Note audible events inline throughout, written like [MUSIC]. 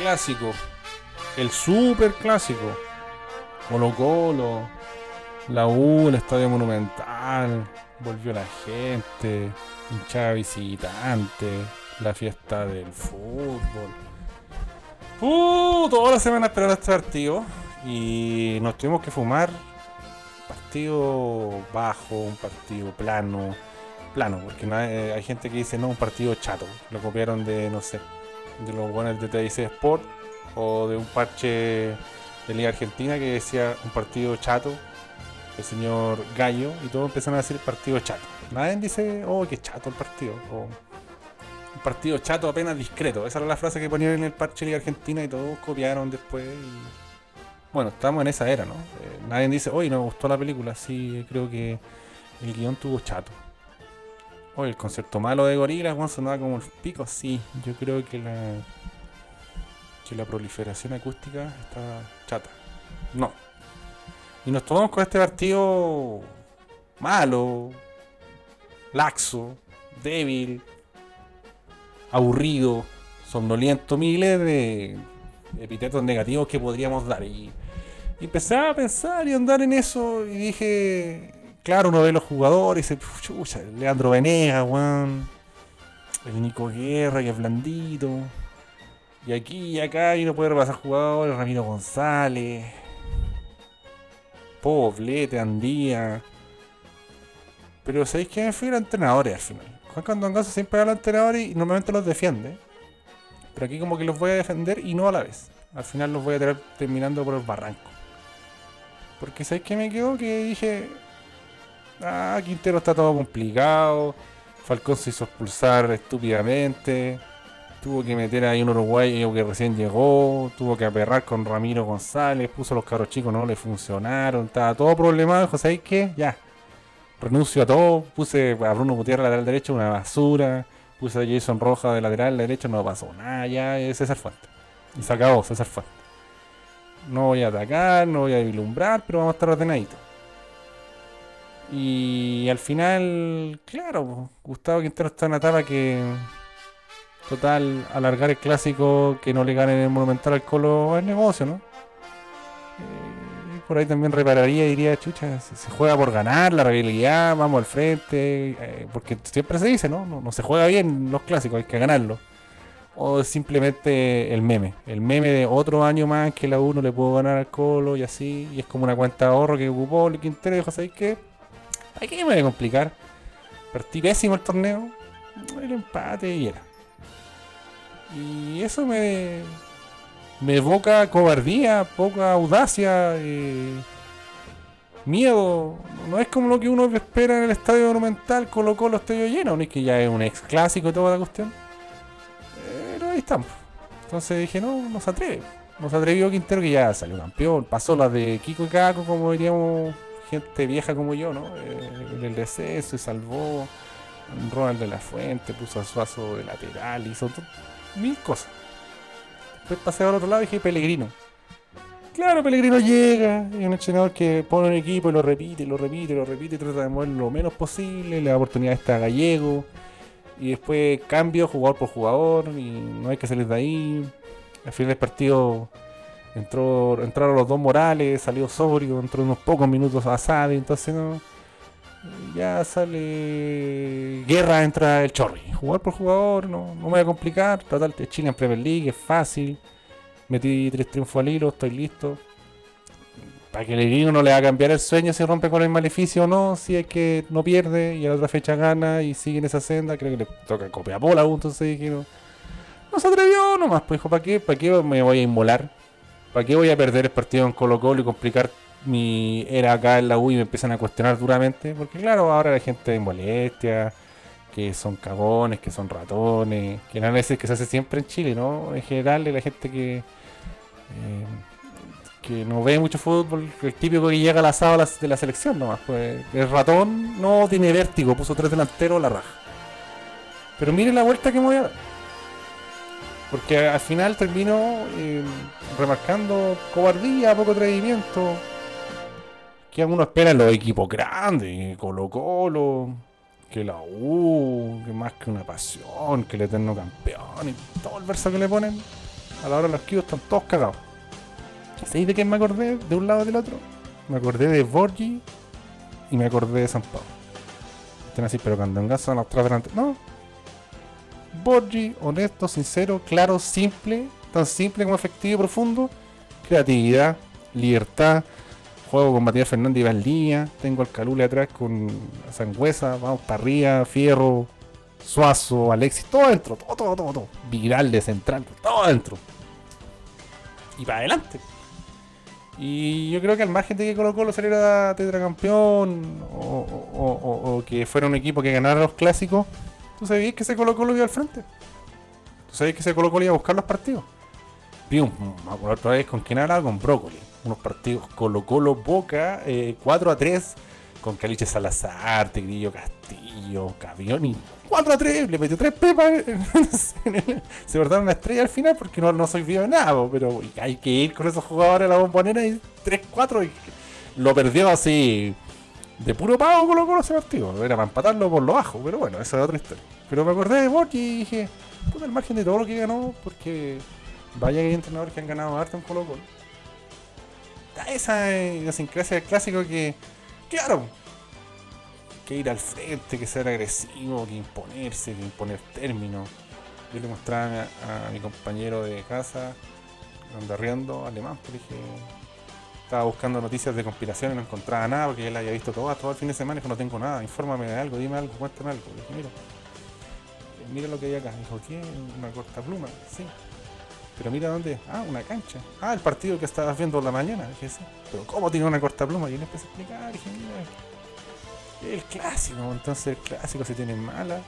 clásico, el super clásico. Colo Colo, la U, el Estadio Monumental, volvió la gente, hinchada visitante, la fiesta del fútbol. Uh, toda la semana esperando este partido y nos tuvimos que fumar partido bajo, un partido plano, plano, porque eh, hay gente que dice no, un partido chato, lo copiaron de, no sé, de los buenos de TIC Sport o de un parche de Liga Argentina que decía un partido chato, el señor Gallo, y todos empezaron a decir partido chato. Nadie dice, oh, qué chato el partido, o un partido chato apenas discreto. Esa era la frase que ponían en el parche de Liga Argentina y todos copiaron después. Bueno, estamos en esa era, ¿no? Eh, nadie dice, hoy no me gustó la película, sí, creo que el guion tuvo chato. Oye, el concepto malo de gorilas, bueno, sonaba como el pico, sí. Yo creo que la que la proliferación acústica está chata. No. Y nos tomamos con este partido malo, laxo, débil, aburrido, somnoliento, miles de epítetos negativos que podríamos dar. Y, y empecé a pensar y andar en eso y dije, claro, uno ve los jugadores y Leandro Venegas, Juan, el Nico Guerra, que es blandito. Y aquí y acá y no puede repasar jugadores, Ramiro González, Poblete, Andía. Pero sabéis que me a entrenadores al final. Juan Candongazo siempre habla entrenadores y normalmente los defiende. Pero aquí como que los voy a defender y no a la vez. Al final los voy a tener terminando por el barranco. Porque sabéis que me quedó que dije. Ah, Quintero está todo complicado. Falcón se hizo expulsar estúpidamente. Tuvo que meter ahí un uruguayo que recién llegó. Tuvo que aperrar con Ramiro González. Puso los carros chicos, no le funcionaron. Estaba todo problemado. ¿Sabéis qué? Ya. Renuncio a todo. Puse a Bruno Gutiérrez lateral derecho, una basura. Puse a Jason Roja de lateral derecho, no pasó nada. Ya es César Fuente. Y se acabó César Fuente. No voy a atacar, no voy a vislumbrar, pero vamos a estar ordenaditos. Y al final, claro, Gustavo Quintero está en una etapa que. Total, alargar el clásico que no le gane el Monumental al Colo es negocio, ¿no? Eh, por ahí también repararía y diría, chucha, se, juega por ganar, la realidad, vamos al frente, eh, porque siempre se dice, ¿no? ¿no? ¿no? se juega bien los clásicos, hay que ganarlo. O simplemente el meme, el meme de otro año más que la 1 le puedo ganar al Colo y así, y es como una cuenta de ahorro que ocupó el Quintero y dijo, ¿sabes qué? Hay que me voy a complicar. Partí pésimo el torneo, el empate y era. Y eso me, me evoca cobardía, poca audacia, eh, miedo. No es como lo que uno espera en el estadio monumental, colocó los estadio lleno, no que ya es un ex clásico y toda la cuestión. Pero ahí estamos. Entonces dije, no, no se atreve. No se atrevió Quintero que ya salió campeón. Pasó las de Kiko y Caco, como diríamos, gente vieja como yo, ¿no? Eh, el descenso y salvó. Ronald de la Fuente, puso a Suazo de lateral, hizo mil cosas. Después pasé al otro lado y dije Pellegrino. Claro, Pellegrino llega, es un entrenador que pone un equipo y lo repite, lo repite, lo repite, trata de mover lo menos posible, le da oportunidad a este gallego. Y después cambio jugador por jugador y no hay que salir de ahí. Al final del partido entró, entraron los dos Morales, salió sobrio, entró unos pocos minutos a Sade, entonces no ya sale guerra, entra el Chorri. Jugador por jugador, no, no me voy a complicar. Total, Chile en Premier League es fácil. Metí tres triunfos al hilo, estoy listo. Para que el gringo no le va a cambiar el sueño si rompe con el maleficio o no, si es que no pierde y a la otra fecha gana y sigue en esa senda, creo que le toca copia bola entonces dije no. No se atrevió nomás, pues dijo, ¿para qué? ¿Para qué me voy a inmolar? ¿Para qué voy a perder el partido en Colo Colo y complicar mi era acá en la U y me empiezan a cuestionar duramente, porque claro, ahora hay gente de molestia, que son cagones, que son ratones, que no veces que se hace siempre en Chile, ¿no? En general, la gente que eh, que no ve mucho fútbol, el típico que llega a la sala de la selección nomás, pues el ratón no tiene vértigo, puso tres delanteros la raja. Pero miren la vuelta que me voy a dar. Porque al final termino eh, remarcando cobardía, poco atrevimiento, que uno espera en los equipos grandes, Colo Colo, que la U, que más que una pasión, que el eterno campeón y todo el verso que le ponen. a la hora de los kilos están todos cagados. ¿Sabéis de quién me acordé? De un lado y del otro. Me acordé de Borgi y me acordé de San Pablo. Están así, pero cuando en son los tres delante. No. Borgi, honesto, sincero, claro, simple, tan simple como efectivo y profundo. Creatividad, libertad. Juego con Matías Fernández y. Tengo al Calule atrás con Sangüesa. Vamos para arriba, Fierro, Suazo, Alexis, todo adentro, todo, todo, todo, todo. Viral de central, todo adentro. Y para adelante. Y yo creo que al margen de que Colo Colo saliera tetracampeón o, o, que fuera un equipo que ganara los clásicos, tú sabías que ese Colo Colo iba al frente. Tú sabías que ese Colo Colo iba a buscar los partidos. Vi otra vez con quién hablaba, con Brócoli. Unos partidos Colo Colo Boca, 4 eh, a 3, con Caliche Salazar, Tigrillo Castillo, Cavioni 4 a 3, le metió 3 pepas. [LAUGHS] se guardaron una estrella al final porque no, no soy vivo de nada, pero hay que ir con esos jugadores a la bombonera y 3-4 y lo perdió así de puro pago con los ese partido. Era para empatarlo por lo bajo, pero bueno, esa es otra historia. Pero me acordé de Borgi y dije, puta el margen de todo lo que ganó, porque vaya que hay entrenadores que han ganado harto en Colo Colo. Esa idiosincrasia del clásico que, claro, que ir al frente, que ser agresivo, que imponerse, que imponer términos. Yo le mostraba a, mi compañero de casa, anda riendo, alemán, pero dije, estaba buscando noticias de conspiración y no encontraba nada porque él había visto todo, todo el fin de semana y dijo, no tengo nada, infórmame de algo, dime algo, cuéntame algo. dije, mira, eh, mira lo que hay acá. Dijo, ¿qué? Una corta pluma, sí. Pero mira dónde, ah, una cancha. Ah, el partido que estabas viendo la mañana. Dije, sí. Pero ¿cómo tiene una corta pluma? Y él empecé a explicar, dije, mira, el clásico, entonces el clásico se tienen malas.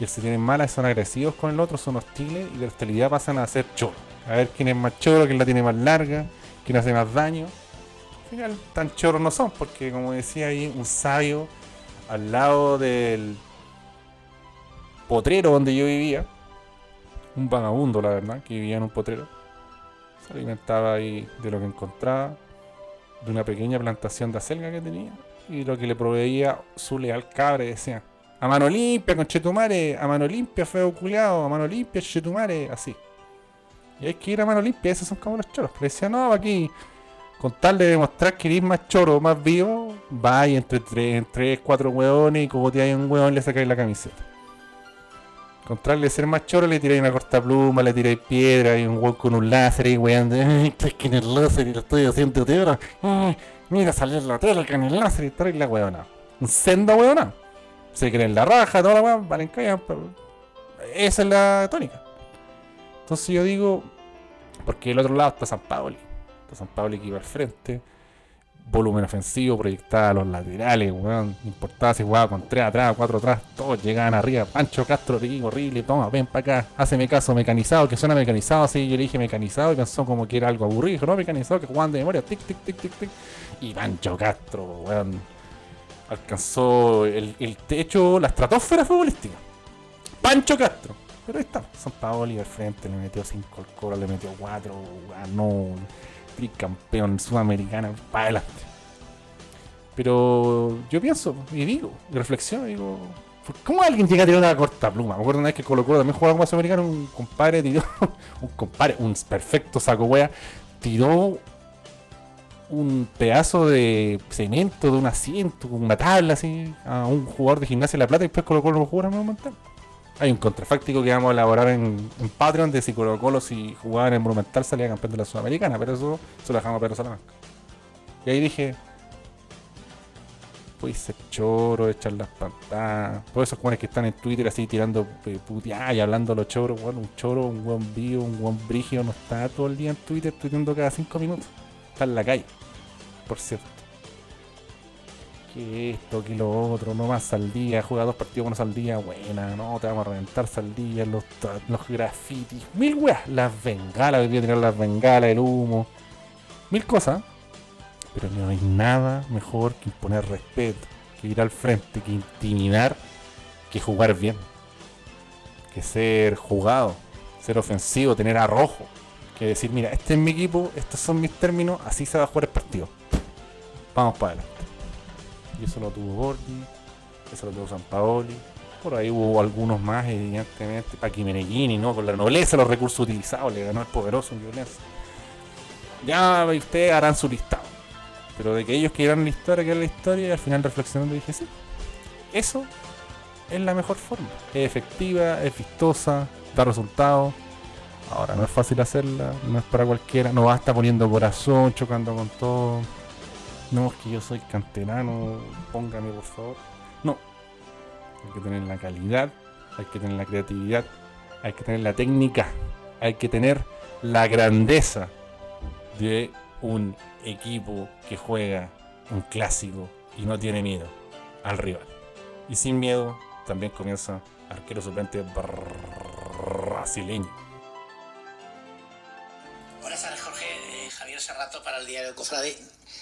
Y el se tienen malas son agresivos con el otro, son hostiles y de hostilidad pasan a ser choro. A ver quién es más choro, quién la tiene más larga, quién hace más daño. Al final tan choros no son, porque como decía ahí, un sabio al lado del potrero donde yo vivía, un vagabundo la verdad, que vivía en un potrero, se alimentaba ahí de lo que encontraba, de una pequeña plantación de acelga que tenía y lo que le proveía su leal cabre decía, a mano limpia, con chetumare, a mano limpia, feo culiado, a mano limpia, chetumare, así. Y hay que ir a mano limpia, esos son como los choros. Pero decía, no, aquí, con tal de demostrar que eres más choro, más vivo, va y entre tres, tres cuatro hueones y como te hay un hueón le sacáis la camiseta. Con tal de ser más choro, le tiráis una corta pluma, le tiráis piedra y un hueón con un láser y weón, [LAUGHS] ay, que en el láser y lo estoy haciendo de ahora. Mira, salir la tele con el láser y trae la. Un senda weona. Se creen la raja, toda la weá, valen callan, esa es la tónica. Entonces yo digo, porque el otro lado está San Paoli. San Paoli que iba al frente. Volumen ofensivo, proyectada a los laterales, weón. Importaba si jugaba con 3 atrás, 4 atrás, todos llegaban arriba. Pancho Castro, horrible, toma, ven para acá, hazme caso, mecanizado, que suena mecanizado, así yo le dije mecanizado y pensó como que era algo aburrido. No, mecanizado, que jugaban de memoria, tic, tic, tic, tic, tic. Y Pancho Castro, weón, alcanzó el, techo, la estratosfera futbolística. Pancho Castro. Pero ahí está, San Paoli al frente, le metió 5 al coro, le metió 4, ganó, tricampeón sudamericana, para adelante. Pero yo pienso y digo, y reflexiono, digo, ¿cómo alguien llega a tirar una corta pluma? Me acuerdo una vez que Colo Colo también jugaba como sudamericano, un compadre tiró, [LAUGHS] un compadre, un perfecto saco wea, tiró un pedazo de cemento, de un asiento, una tabla así, a un jugador de gimnasia de La Plata y después Colo Colo lo jugaron a Monumental. Hay un contrafáctico que vamos a elaborar en, Patreon de si Colo Colo si jugaba en Monumental salía campeón de la Sudamericana, pero eso se lo dejamos a Pedro Salamanca. Y ahí dije, pues ser choro, echar las pantallas. Todos esos jóvenes que están en Twitter así tirando eh, puteadas y hablando los choros, un choro, un buen vivo, un buen brigio, no está todo el día en Twitter tuiteando cada cinco minutos. Está en la calle por cierto. Que esto, que lo otro, no más al día, juega dos partidos buenos al día, buena, no, te vamos a reventar saldía, los, los grafitis, mil weas, las bengalas, voy a tirar las bengalas, el humo, mil cosas. Pero no hay nada mejor que imponer respeto, que ir al frente, que intimidar, que jugar bien, que ser jugado, ser ofensivo, tener arrojo, que decir, mira, este es mi equipo, estos son mis términos, así se va a jugar el partido vamos para adelante. Y eso lo tuvo Gordy, eso lo tuvo San Paoli, Por ahí hubo algunos más, evidentemente, Paqui Meneghini, ¿no? Con la nobleza, los recursos utilizados, le ganó el poderoso en violencia. Ya ustedes harán su listado. Pero de que ellos quieran la historia, que es la historia, y al final reflexionando dije, sí, eso es la mejor forma. Es efectiva, es vistosa, da resultados. Ahora, no es fácil hacerla, no es para cualquiera, no basta poniendo corazón, chocando con todo. No, es que yo soy canterano, póngame por favor. No, hay que tener la calidad, hay que tener la creatividad, hay que tener la técnica, hay que tener la grandeza de un equipo que juega un clásico y no tiene miedo al rival. Y sin miedo también comienza arquero suplente brasileño. Buenas tardes, Jorge. Eh, Javier Serrato para el diario Cofrade.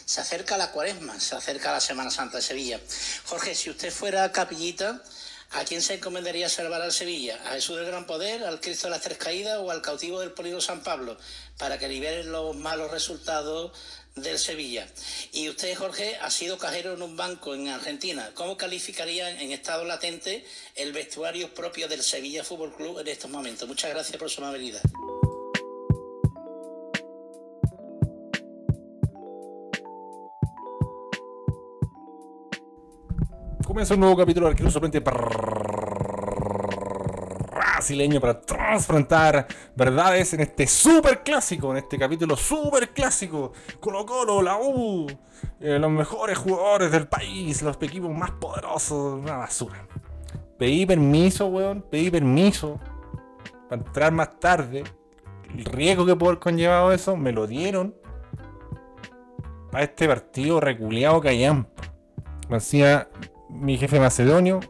Se acerca la cuaresma, se acerca la Semana Santa de Sevilla. Jorge, si usted fuera capillita, ¿a quién se encomendaría salvar al Sevilla? ¿A Jesús del Gran Poder, al Cristo de las Tres Caídas o al cautivo del Polido San Pablo? Para que liberen los malos resultados del Sevilla. Y usted, Jorge, ha sido cajero en un banco en Argentina. ¿Cómo calificaría en estado latente el vestuario propio del Sevilla Fútbol Club en estos momentos? Muchas gracias por su amabilidad. Comienza un nuevo capítulo de Arquero Suplente brasileño para transfrontar verdades en este super clásico, en este capítulo super clásico. Colo Colo, la U, eh, los mejores jugadores del país, los equipos más poderosos, una basura. Pedí permiso, weón, pedí permiso para entrar más tarde. El riesgo que puede haber conllevado eso, me lo dieron para este partido reculeado callampa. Me hacía mi jefe macedonio,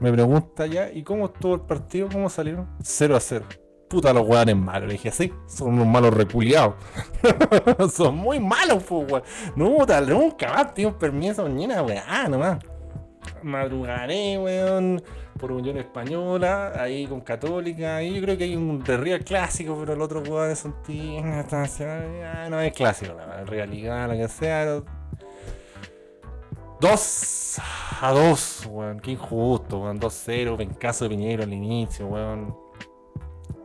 me pregunta ya, ¿y cómo estuvo el partido? ¿Cómo salieron? 0 a 0. Puta, los weones malos. Le dije, sí, son unos malos reculiados. [LAUGHS] son muy malos, pues. No, tal, nunca más, tío, permiso, ni una weá, nomás. Madrugaré, weón, por Unión Española, ahí con Católica. Ahí yo creo que hay un de Real clásico, pero el otro weón es un tío, [LAUGHS] no es clásico, la realidad, lo que sea 2 a 2, weón. Qué injusto, weón. 2-0, vencazo de Piñero al inicio, weón.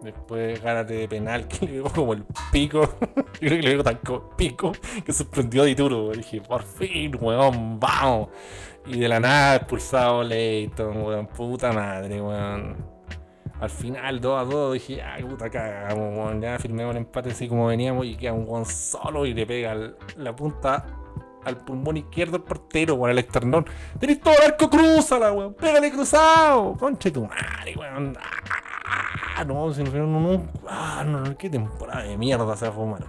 Después gánate de penal [LAUGHS] que le dio como el pico. [LAUGHS] Yo creo que le dio tan como pico que sorprendió a Dituro. Dije, por fin, weón, vamos. Y de la nada expulsado Leighton, weón. Puta madre, weón. Al final 2 a 2 dije, ay puta cagamos, weón. Ya firmemos el empate así como veníamos y queda un weón solo y le pega la punta al pulmón izquierdo del portero, weón, al externón. Tenés todo el arco, cruzala, weón. Pégale cruzado. Conche tu madre, weón. Ah, no, si no, no, no. Ah, qué temporada de mierda se va a fumar.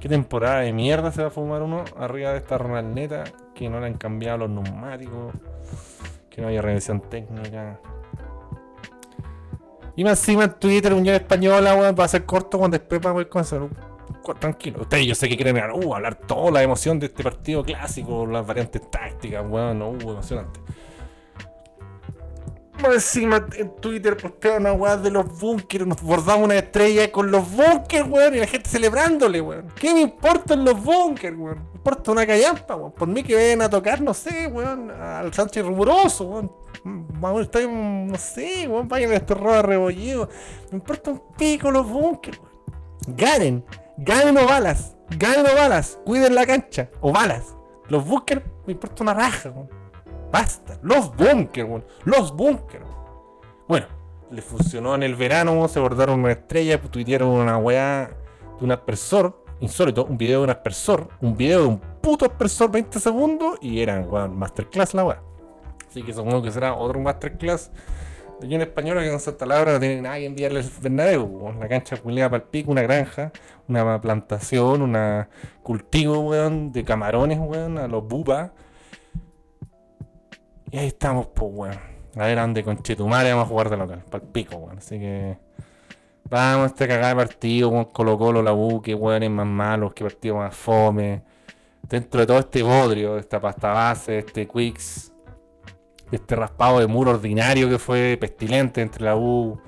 Qué temporada de mierda se va a fumar uno arriba de esta neta que no le han cambiado los neumáticos, que no haya revisión técnica. Y más encima en Twitter, Unión Española, weón, va a ser corto cuando después va a poder comenzar tranquilo. Ustedes yo sé que quieren uh, hablar toda la emoción de este partido clásico, las variantes tácticas, weón, no hubo emocionante. Encima en Twitter postean una weá de los bunkers, nos bordamos una estrella con los bunkers, weón, y la gente celebrándole, weón. ¿Qué me importan los bunkers, weón? Me importa una callampa, weón. Por mí que vayan a tocar, no sé, weón, al Sánchez Rumuroso, weón. Vamos, estoy, no sé, weón, vayan a este robo rebollido. Me importa un pico los bunkers, weón. Ganen Ganen o balas. Ganen o balas. Cuiden la cancha. O balas. Los bunkers me importa una raja, Basta. Los bunkers, Los bunkers. Bueno, le funcionó en el verano, se bordaron una estrella, tuitearon una weá de un aspersor. Insólito, un video de un aspersor. Un video de un puto aspersor 20 segundos. Y eran, weón, masterclass la weá. Así que supongo que será otro masterclass de Unión Española que con Santa Laura no tiene nada que enviarle al Bernabéu. La cancha culiada para el pico, una granja, una plantación, una cultivo, weón, de camarones, weón, a los bupas. Y ahí estamos, pues, weón. A ver dónde con Chetumare vamos a jugar de local, para el pico, weón. Así que. Vamos a este cagada de partido con Colo Colo, la U, que weones más malos, que partido más fome. Dentro de todo este bodrio, esta pasta base, este Quicks, este raspado de muro ordinario que fue pestilente entre la U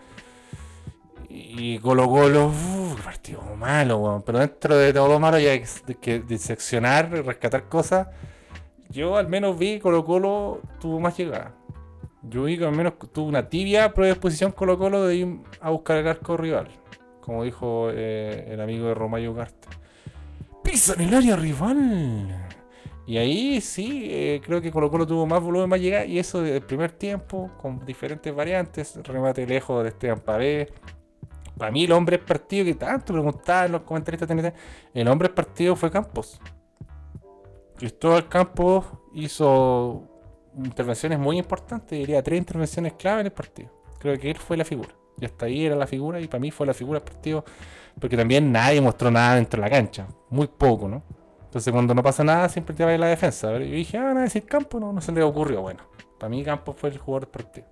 y Colo Colo, uh, partido malo, pero dentro de todo lo malo ya que diseccionar, rescatar cosas. Yo al menos vi Colo Colo tuvo más llegada. Yo vi que al menos tuvo una tibia predisposición Colo Colo de ir a buscar el arco rival. Como dijo eh, el amigo de Romayo Ugarte. ¡Pisa en el área rival! Y ahí sí, eh, creo que Colo Colo tuvo más volumen, más llegada. Y eso del primer tiempo, con diferentes variantes. Remate lejos de Esteban Pavé. Para mí el hombre partido que tanto preguntaban los comentaristas. El hombre partido fue Campos. Cristóbal Campos hizo intervenciones muy importantes, diría tres intervenciones clave en el partido. Creo que él fue la figura. Y hasta ahí era la figura y para mí fue la figura del partido. Porque también nadie mostró nada dentro de la cancha. Muy poco, ¿no? Entonces cuando no pasa nada siempre te va a la defensa. Yo dije, ah, van a decir Campo, no, no se le ocurrió. Bueno, para mí Campos fue el jugador del partido.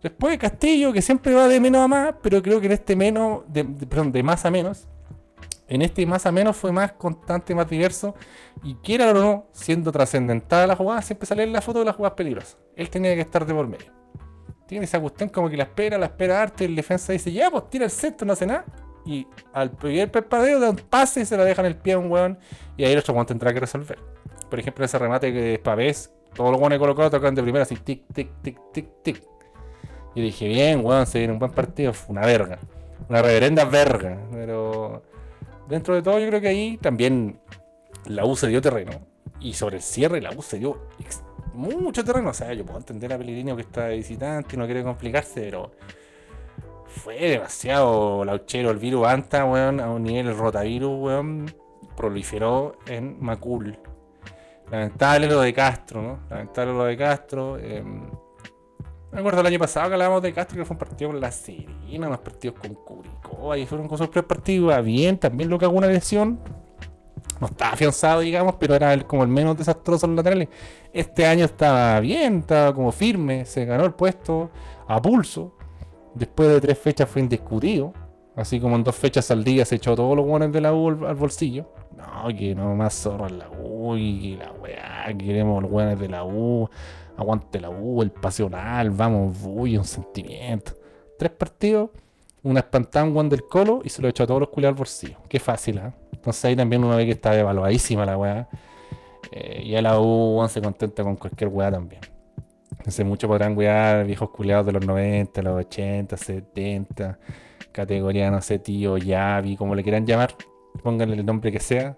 Después Castillo, que siempre va de menos a más, pero creo que en este menos, perdón, de más a menos, en este más a menos fue más constante, más diverso. Y quiera o no, siendo trascendental la jugada, siempre sale en la foto de las jugadas peligrosas. Él tenía que estar de por medio. Tiene esa cuestión como que la espera, la espera arte, el defensa dice, ya, pues tira el centro, no hace nada. Y al primer perpadeo da un pase y se la deja en el pie a un weón. Y ahí el otro weón tendrá que resolver. Por ejemplo, ese remate que es Pavés, todos los weones colocados tocan de primera así, tic, tic, tic, tic, tic. Y dije, bien, weón, se viene un buen partido. Una verga. Una reverenda verga. Pero dentro de todo, yo creo que ahí también la U se dio terreno. Y sobre el cierre, la U se dio mucho terreno. O sea, yo puedo entender a Pellegrino que está visitante y no quiere complicarse, pero fue demasiado lauchero. El virus Anta, weón, a un nivel rotavirus, weón, proliferó en Macul. Lamentable lo de Castro, ¿no? Lamentable lo de Castro. Eh, me acuerdo el año pasado que hablábamos de Castro, que fue un partido con la Serena, unos partidos con Curicó, ahí fueron con sus tres partidos, bien, también lo que hago una lesión. No estaba afianzado, digamos, pero era como el menos desastroso en los laterales. Este año estaba bien, estaba como firme, se ganó el puesto a pulso. Después de tres fechas fue indiscutido. Así como en dos fechas al día se echó todos los guanes de la U al, bolsillo. No, que no más zorro en la U y la weá, queremos los guanes de la U aguante la U, el pasional, vamos, uy, un sentimiento. Tres partidos, una espantada, un del colo y se lo echó a todos los culiados al bolsillo. Qué fácil, ¿eh? Entonces ahí también uno ve que está devaluadísima la weá. Eh, y la U se contenta con cualquier weá también. Entonces muchos podrán wear viejos culiados de los 90, los 80, 70, categoría, no sé, tío, Yavi, como le quieran llamar. Pónganle el nombre que sea.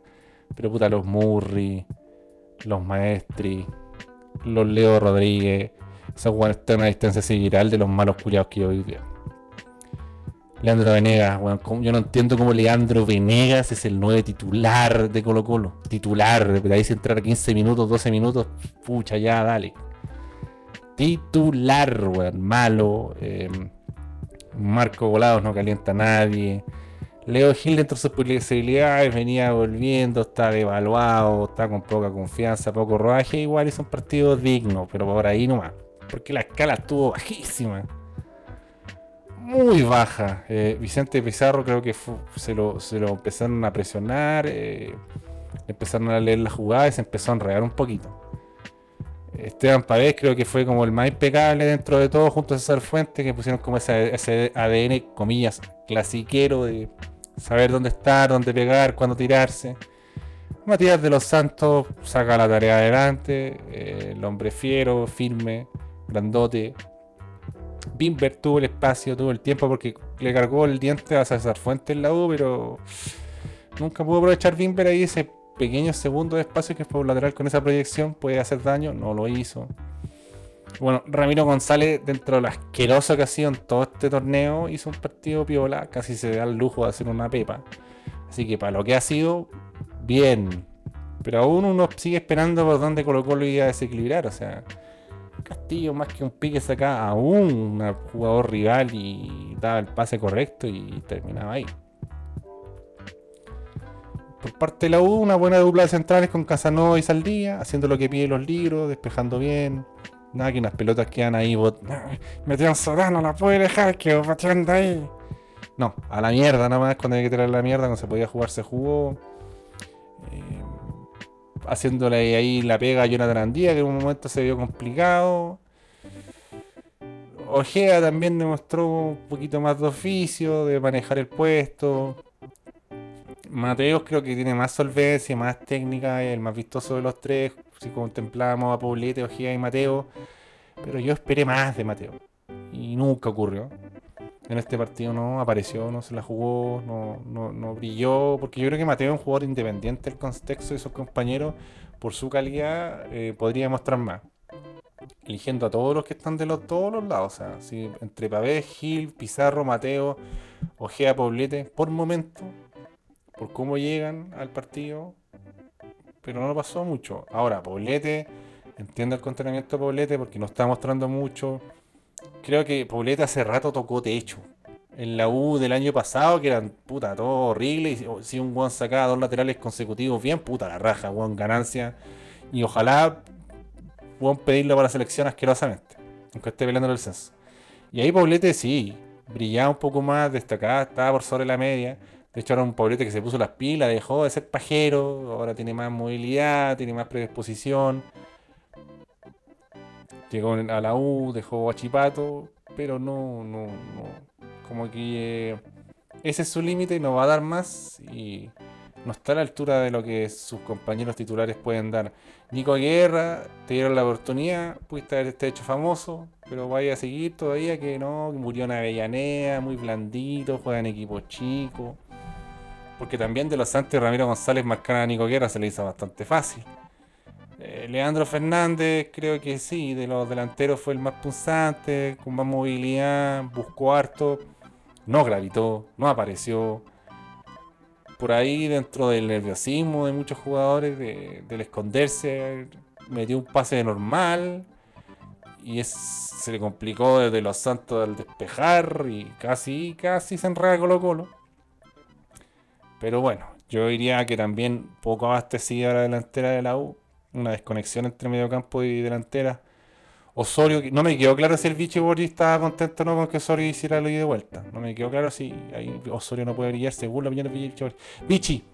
Pero puta, los Murri, los Maestri, los Leo Rodríguez, esos jugadores están a una distancia seguiral de los malos culiados que yo vivía. Leandro Venegas, bueno, yo no entiendo cómo Leandro Venegas es el nuevo titular de Colo Colo. Titular, de ahí se entrar 15 minutos, 12 minutos, pucha, ya, dale. Titular, weón, malo. Eh, Marco Volados no calienta a nadie. Leo Gil dentro de sus posibilidades venía volviendo, está devaluado, está con poca confianza, poco rodaje, igual es un partido digno, pero por ahí nomás. Porque la escala estuvo bajísima. Muy baja. Eh, Vicente Pizarro creo que se, lo, empezaron a presionar, eh, empezaron a leer la jugada y se empezó a enredar un poquito. Esteban Pavés creo que fue como el más impecable dentro de todo, junto a César Fuente, que pusieron como ese, ese ADN, comillas, clasiquero de saber dónde estar, dónde pegar, cuándo tirarse. Matías de los Santos saca la tarea adelante, eh, el hombre fiero, firme, grandote. Bimber tuvo el espacio, tuvo el tiempo porque le cargó el diente a César Fuentes en la U, pero nunca pudo aprovechar Bimber ahí ese pequeño segundo de espacio que fue lateral con esa proyección, puede hacer daño, no lo hizo. Bueno, Ramiro González, dentro de lo asqueroso que ha sido en todo este torneo, hizo un partido piola, casi se da el lujo de hacer una pepa. Así que para lo que ha sido, bien. Pero aún uno sigue esperando por dónde Colo Colo iba a desequilibrar. O sea, Castillo más que un pique saca aún un jugador rival y daba el pase correcto y terminaba ahí. Por parte de la U, una buena dupla de centrales con Casanova y Saldía, haciendo lo que piden los libros, despejando bien, Nada que unas pelotas quedan ahí. Bot... [LAUGHS] Metieron no la puede dejar, que pateando ahí. No, a la mierda nada más. Cuando hay que tirar la mierda, cuando se podía jugar, se jugó. Eh, haciéndole ahí la pega a Jonathan Andía, que en un momento se vio complicado. Ojea también demostró un poquito más de oficio, de manejar el puesto. Mateos creo que tiene más solvencia, más técnica, el más vistoso de los tres. Si contemplamos a Poblete, Ojea y Mateo, Pero yo esperé más de Mateo. Y nunca ocurrió. En este partido no apareció, no se la jugó, no, no, brilló. Porque yo creo que Mateo es un jugador independiente del contexto de sus compañeros. Por su calidad eh, podría mostrar más. Eligiendo a todos los que están de los, todos los lados. O sea, si, entre Pavés, Gil, Pizarro, Mateo, Ojea, Poblete, por momento, por cómo llegan al partido, pero no pasó mucho. Ahora, Poblete, entiendo el contenimiento de Poblete porque no está mostrando mucho. Creo que Poblete hace rato tocó techo. En la U del año pasado, que eran puta, todo horrible. Y si un Juan sacaba dos laterales consecutivos bien, puta la raja, Juan ganancia. Y ojalá Juan pedirlo para la selección asquerosamente. Aunque esté peleando el censo. Y ahí Poblete sí, brillaba un poco más, destacaba, estaba por sobre la media. De hecho, era un pobrete que se puso las pilas, dejó de ser pajero, ahora tiene más movilidad, tiene más predisposición. Llegó a la U, dejó a Chipato, pero no, no, no. Como que ese es su límite, no va a dar más y no está a la altura de lo que sus compañeros titulares pueden dar. Nico Guerra, te dieron la oportunidad, pudiste haberte hecho famoso, pero vaya a seguir todavía que no, murió en Avellanea, muy blandito, juega en equipo chico. Porque también de los Santos y Ramiro González marcar a Nico Guerra se le hizo bastante fácil. Eh, Leandro Fernández, creo que sí, de los delanteros fue el más punzante, con más movilidad, buscó harto, no gravitó, no apareció. Por ahí, dentro del nerviosismo de muchos jugadores, del esconderse, metió un pase normal y se le complicó desde los Santos al despejar y casi, casi se enreda Colo Colo. Pero bueno, yo diría que también poco abastecida la delantera de la U. Una desconexión entre mediocampo y delantera. Osorio, no me quedó claro si el Vichy Borgi estaba contento o no con que Osorio hiciera el de vuelta. No me quedó claro si Osorio no puede brillar según la opinión de Vichy Vichy,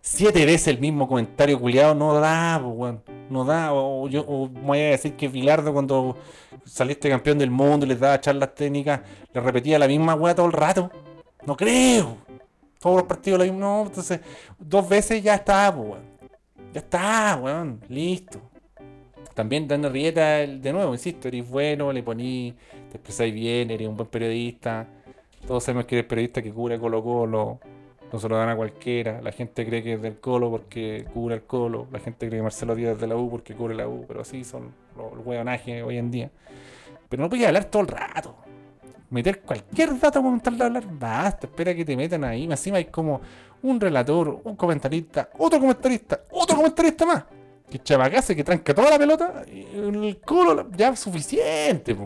siete veces el mismo comentario culiado no da, no da. O, yo voy a decir que Vilardo cuando saliste campeón del mundo y les daba charlas técnicas, le repetía la misma weá todo el rato. No creo todos los partidos lo. No, entonces, dos veces ya está, weón. Ya está, weón. Listo. También Daniel Rieta, de nuevo, insisto, eres bueno, le poní, te expresáis bien, eres un buen periodista. Todos sabemos que eres periodista que cubre Colo Colo. No se lo dan a cualquiera. La gente cree que es del Colo porque cubre el Colo. La gente cree que Marcelo Díaz es de la U porque cubre la U. Pero así son los hueonajes hoy en día. Pero no podía hablar todo el rato meter cualquier dato para de hablar, basta, espera que te metan ahí. Encima hay como un relator, un comentarista, otro comentarista, otro comentarista más. Que chavacase, que tranca toda la pelota, el culo, ya suficiente,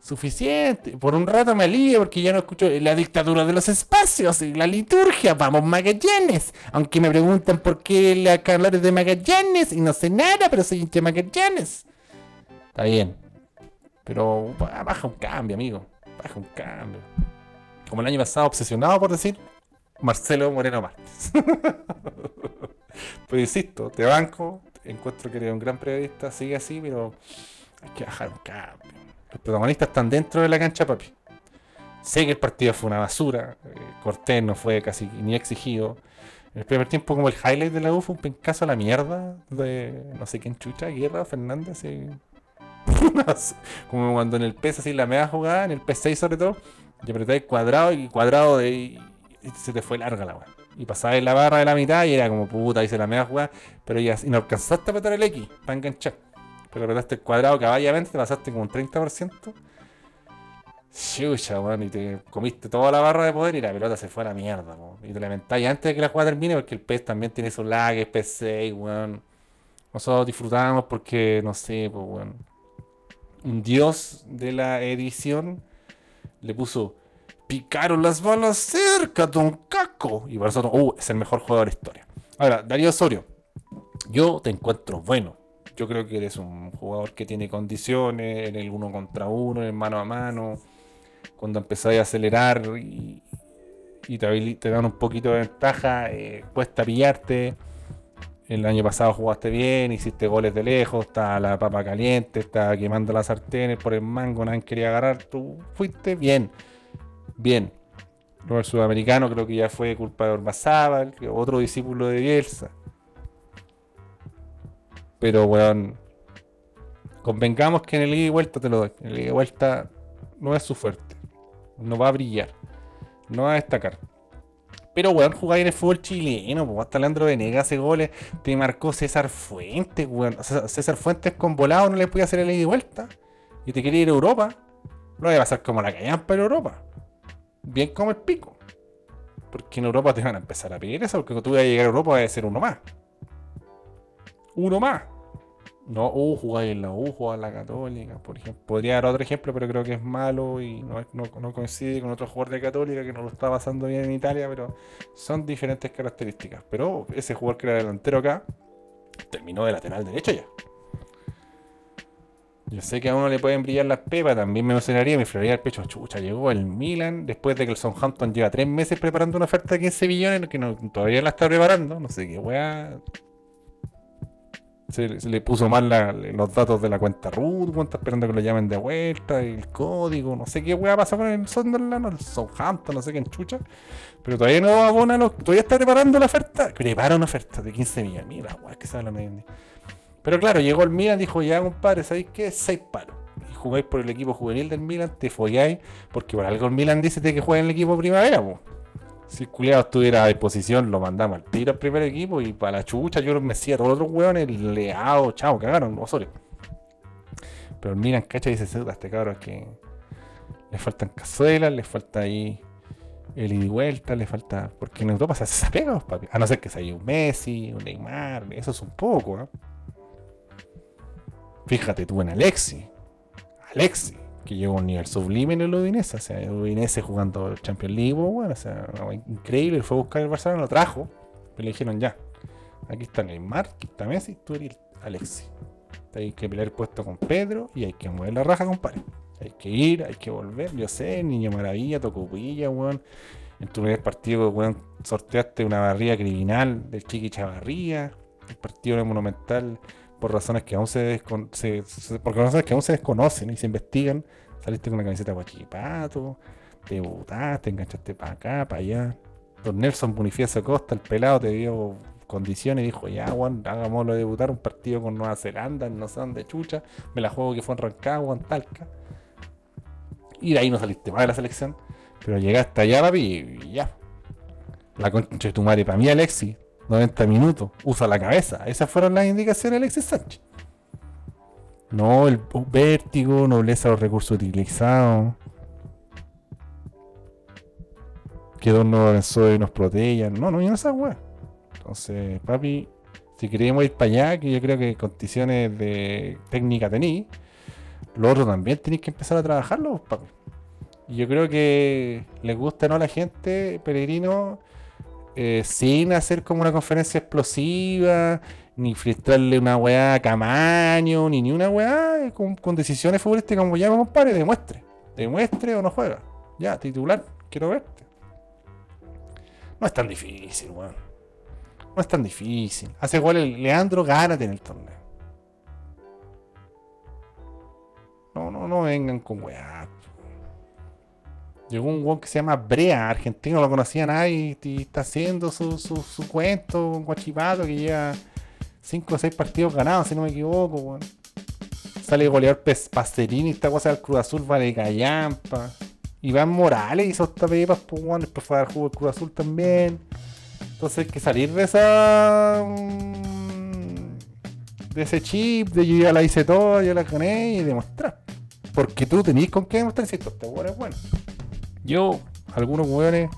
Suficiente. Por un rato me alivio porque ya no escucho la dictadura de los espacios y la liturgia. Vamos, Magallanes. Aunque me preguntan por qué la hablar de Magallanes y no sé nada, pero soy hincha Magallanes. Está bien. Pero baja un cambio, amigo baja un cambio. Como el año pasado, obsesionado por decir Marcelo Moreno Martínez. pues [LAUGHS] insisto, te banco, encuentro que eres un gran periodista, sigue así, pero hay que bajar un cambio. Los protagonistas están dentro de la cancha, papi. Sé que el partido fue una basura, eh, Cortés no fue casi ni exigido. En el primer tiempo, como el highlight de la U fue un pencazo a la mierda de no sé quién chucha, Guerra, Fernández, y como cuando en el PS así la media jugada, en el P6 sobre todo, y apretáis cuadrado y cuadrado de, y, se te fue larga la weá. Y pasabas la barra de la mitad y era como puta, hice la media jugada, pero ya y no alcanzaste a apretar el X para enganchar. Pero apretaste el cuadrado caballamente, te pasaste como un 30%. Chucha, weón, y te comiste toda la barra de poder y la pelota se fue a la mierda, Y te lamentáis antes de que la jugada termine porque el PES también tiene su lag, es P6, weón. Nosotros disfrutamos porque, no sé, pues, weón un dios de la edición, le puso picaron las balas cerca, Don Caco. Y por eso, uh, es el mejor jugador de la historia. Ahora, Darío Osorio, yo te encuentro bueno. Yo creo que eres un jugador que tiene condiciones en el uno contra uno, en el mano a mano. Cuando empezáis a acelerar y, te, dan un poquito de ventaja, eh, cuesta pillarte. El año pasado jugaste bien, hiciste goles de lejos, está la papa caliente, está quemando las sartenes por el mango, nadie quería agarrar. Tú fuiste bien, bien. Luego el sudamericano creo que ya fue culpa de Ormazábal, otro discípulo de Bielsa. Pero, weón, convengamos que en el ida y vuelta te lo doy. En el ida y vuelta no es su fuerte. No va a brillar. No va a destacar. Pero, weón, jugáis en el fútbol chileno, pues hasta Leandro Venegas hace goles, te marcó César Fuentes, weón. César Fuentes con volado no le podía hacer el ida y vuelta. Y te quería ir a Europa. Lo voy a pasar como la callampa en Europa. Bien como el pico. Porque en Europa te van a empezar a pedir eso, porque cuando tú vas a llegar a Europa va a ser uno más. Uno más. No, uh, jugáis en la U, jugáis la Católica, por ejemplo. Podría dar otro ejemplo, pero creo que es malo y no, coincide con otro jugador de Católica que no lo está pasando bien en Italia, pero son diferentes características. Pero ese jugador que era delantero acá, terminó de lateral derecho ya. Yo sé que a uno le pueden brillar las pepas, también me emocionaría, me friaría el pecho. Chucha, llegó el Milan después de que el Southampton lleva tres meses preparando una oferta de 15 millones que todavía la está preparando. No sé qué weá. Se, le puso mal la- los datos de la cuenta root, weón, está esperando que lo llamen de vuelta, el código, no sé qué weá pasa con el Sunderland, el Southampton, no sé qué enchucha. Pero todavía no abona, los, todavía está preparando la oferta. Prepara una oferta de 15 millones. Mira, weá, que se habla medio. Pero claro, llegó el Milan, dijo, ya compadre, ¿sabéis qué? Seis palos. Y jugáis por el equipo juvenil del Milan, te folláis, porque por algo el Milan dice que juega en el equipo primavera, po. Si el culiado estuviera a disposición, lo mandamos al tiro al primer equipo y para la chucha yo los mesía a todos los otros hueones, leao, chao, cagaron, Osorio. Pero el Milan, cacha, dice, "Puta, este cabrón que le faltan cazuelas, le falta ahí el ida y vuelta, le falta. Porque en Europa se hace pega, papi. A no ser que se haya un Messi, un Neymar, eso es un poco, ¿ah? Fíjate tú en Alexi. Alexi, que llegó a un nivel sublime en el Udinese. O sea, el Udinese jugando Champions League, pues, bueno, o sea, increíble. Fue a buscar el Barcelona, lo trajo. Y le dijeron ya. Aquí está Neymar, aquí está Messi, tú eres Alexi. Hay que pelear el puesto con Pedro y hay que mover la raja, compadre. Hay que ir, hay que volver. Yo sé, Niño Maravilla, Tocopilla, weón. En tu primer partido, weón, sorteaste una barría criminal del Chiqui Chavarría. El partido era monumental por razones que aún se, se- razones que aún se desconocen y se investigan. Saliste con una camiseta guachipato, te enganchaste para acá, para allá. Don Nelson Bonifacio Costa, el pelado, te dio condiciones y dijo, ya, weón, hagámoslo debutar un partido con Nueva Zelanda, no sé dónde chucha. Me la juego que fue en Rancagua, en Talca. Y de ahí no saliste más de la selección. Pero llegaste allá, papi, y ya. La concha de tu madre, para mí, Alexis, 90 minutos, usa la cabeza. Esas fueron las indicaciones de Alexis Sánchez. No, el vértigo, nobleza de los recursos utilizados. Que Don Lorenzo y nos protejan. No, no, y no esa weá. Entonces, papi, si queremos ir para allá, que yo creo que condiciones de técnica tenéis, lo otro también tenéis que empezar a trabajarlo, papi. Y yo creo que les gusta no a la gente, peregrino, eh, sin hacer como una conferencia explosiva, ni filtrarle una weá a Camaño, ni ni una weá, eh, con, decisiones futbolísticas como ya, compadre, demuestre. Demuestre o no juega. Ya, titular, quiero verte. No es tan difícil, weón. No es tan difícil. Hace igual el Leandro, gánate en el torneo. No, no, no vengan con weá. Llegó un weón que se llama Brea, argentino, no lo conocía nadie y, está haciendo su, su, su cuento con Guachipato que lleva 5 o 6 partidos ganados, si no me equivoco, weón. Sale goleador Pez Pacerini, esta cosa del Cruz Azul vale callampa. Iván Morales hizo esta pepas, pues weón, fue a dar jugo el Cruz Azul también. Entonces hay que salir de esa. mm, de ese chip, de yo ya la hice todo, yo la gané y demostrar. Porque tú tenés con qué demostrar si esto este es bueno. Yo, algunos weones,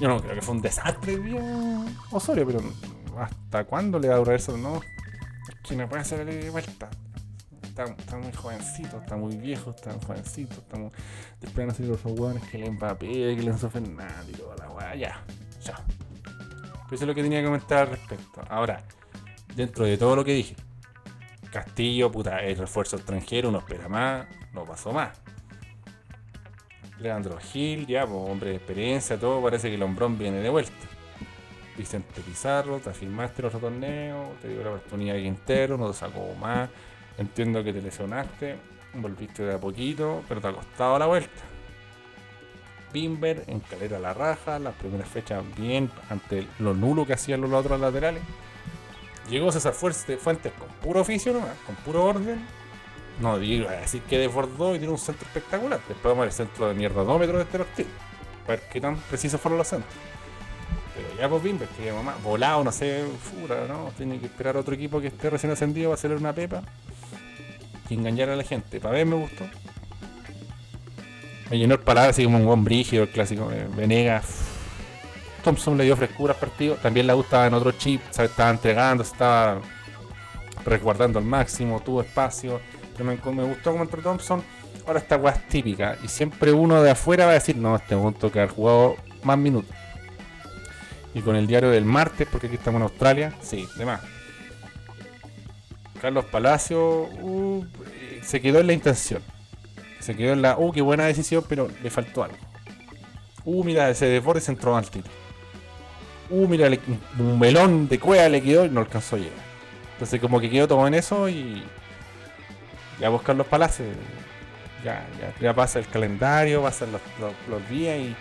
yo no creo que fue un desastre día Osorio, pero ¿hasta cuándo le va a durar eso? No, que no puede hacerle de vuelta. Está, está muy jovencito, está muy viejo, está muy jovencito, está muy... Después van a ser los weones que le Mbappé, que le Enzo Fernández y toda la weá, ya, ya. Pero eso es lo que tenía que comentar al respecto. Ahora, dentro de todo lo que dije, Castillo, puta, el refuerzo extranjero, uno espera más, no pasó más. Leandro Gil, ya, hombre de experiencia, todo, parece que el hombrón viene de vuelta. Vicente Pizarro, te afirmaste el otro torneo, te dio la oportunidad de Quintero, no te sacó más. Entiendo que te lesionaste, volviste de a poquito, pero te ha costado la vuelta. Bimber, en calera la raja, las primeras fechas bien, ante lo nulo que hacían los otros laterales. Llegó César Fuentes con puro oficio nomás, con puro orden. No digo decir que desbordó y tiene un centro espectacular. Después vamos al centro de mierdadómetro de este partido. A ver qué tan precisos fueron los centros. Pero ya pues Bimber, que mamá, volado, no sé, fura, ¿no? Tiene que esperar a otro equipo que esté recién ascendido para hacerle una pepa. Y engañar a la gente. Para ver me gustó. Me llenó el paladar así como un buen brígido, el clásico. eh, Venegas. Thompson le dio frescura al partido. También la gustaba en otro chip. Se estaba entregando, se estaba resguardando al máximo, tuvo espacio. Me, gustó como entró Thompson. Ahora esta weá es típica. Y siempre uno de afuera va a decir, no, este punto que haber jugado más minutos. Y con el diario del martes, porque aquí estamos en Australia, sí, de más. Carlos Palacio uh, se quedó en la intención. Se quedó en la, uh, qué buena decisión, pero le faltó algo. Uh, mira, ese desborde se entró al tiro. Uh, mira, un melón de cueva le quedó y no alcanzó a llegar. Entonces como que quedó todo en eso y ya buscar los palacios. Ya, ya, pasa el calendario, pasan los, los, los días y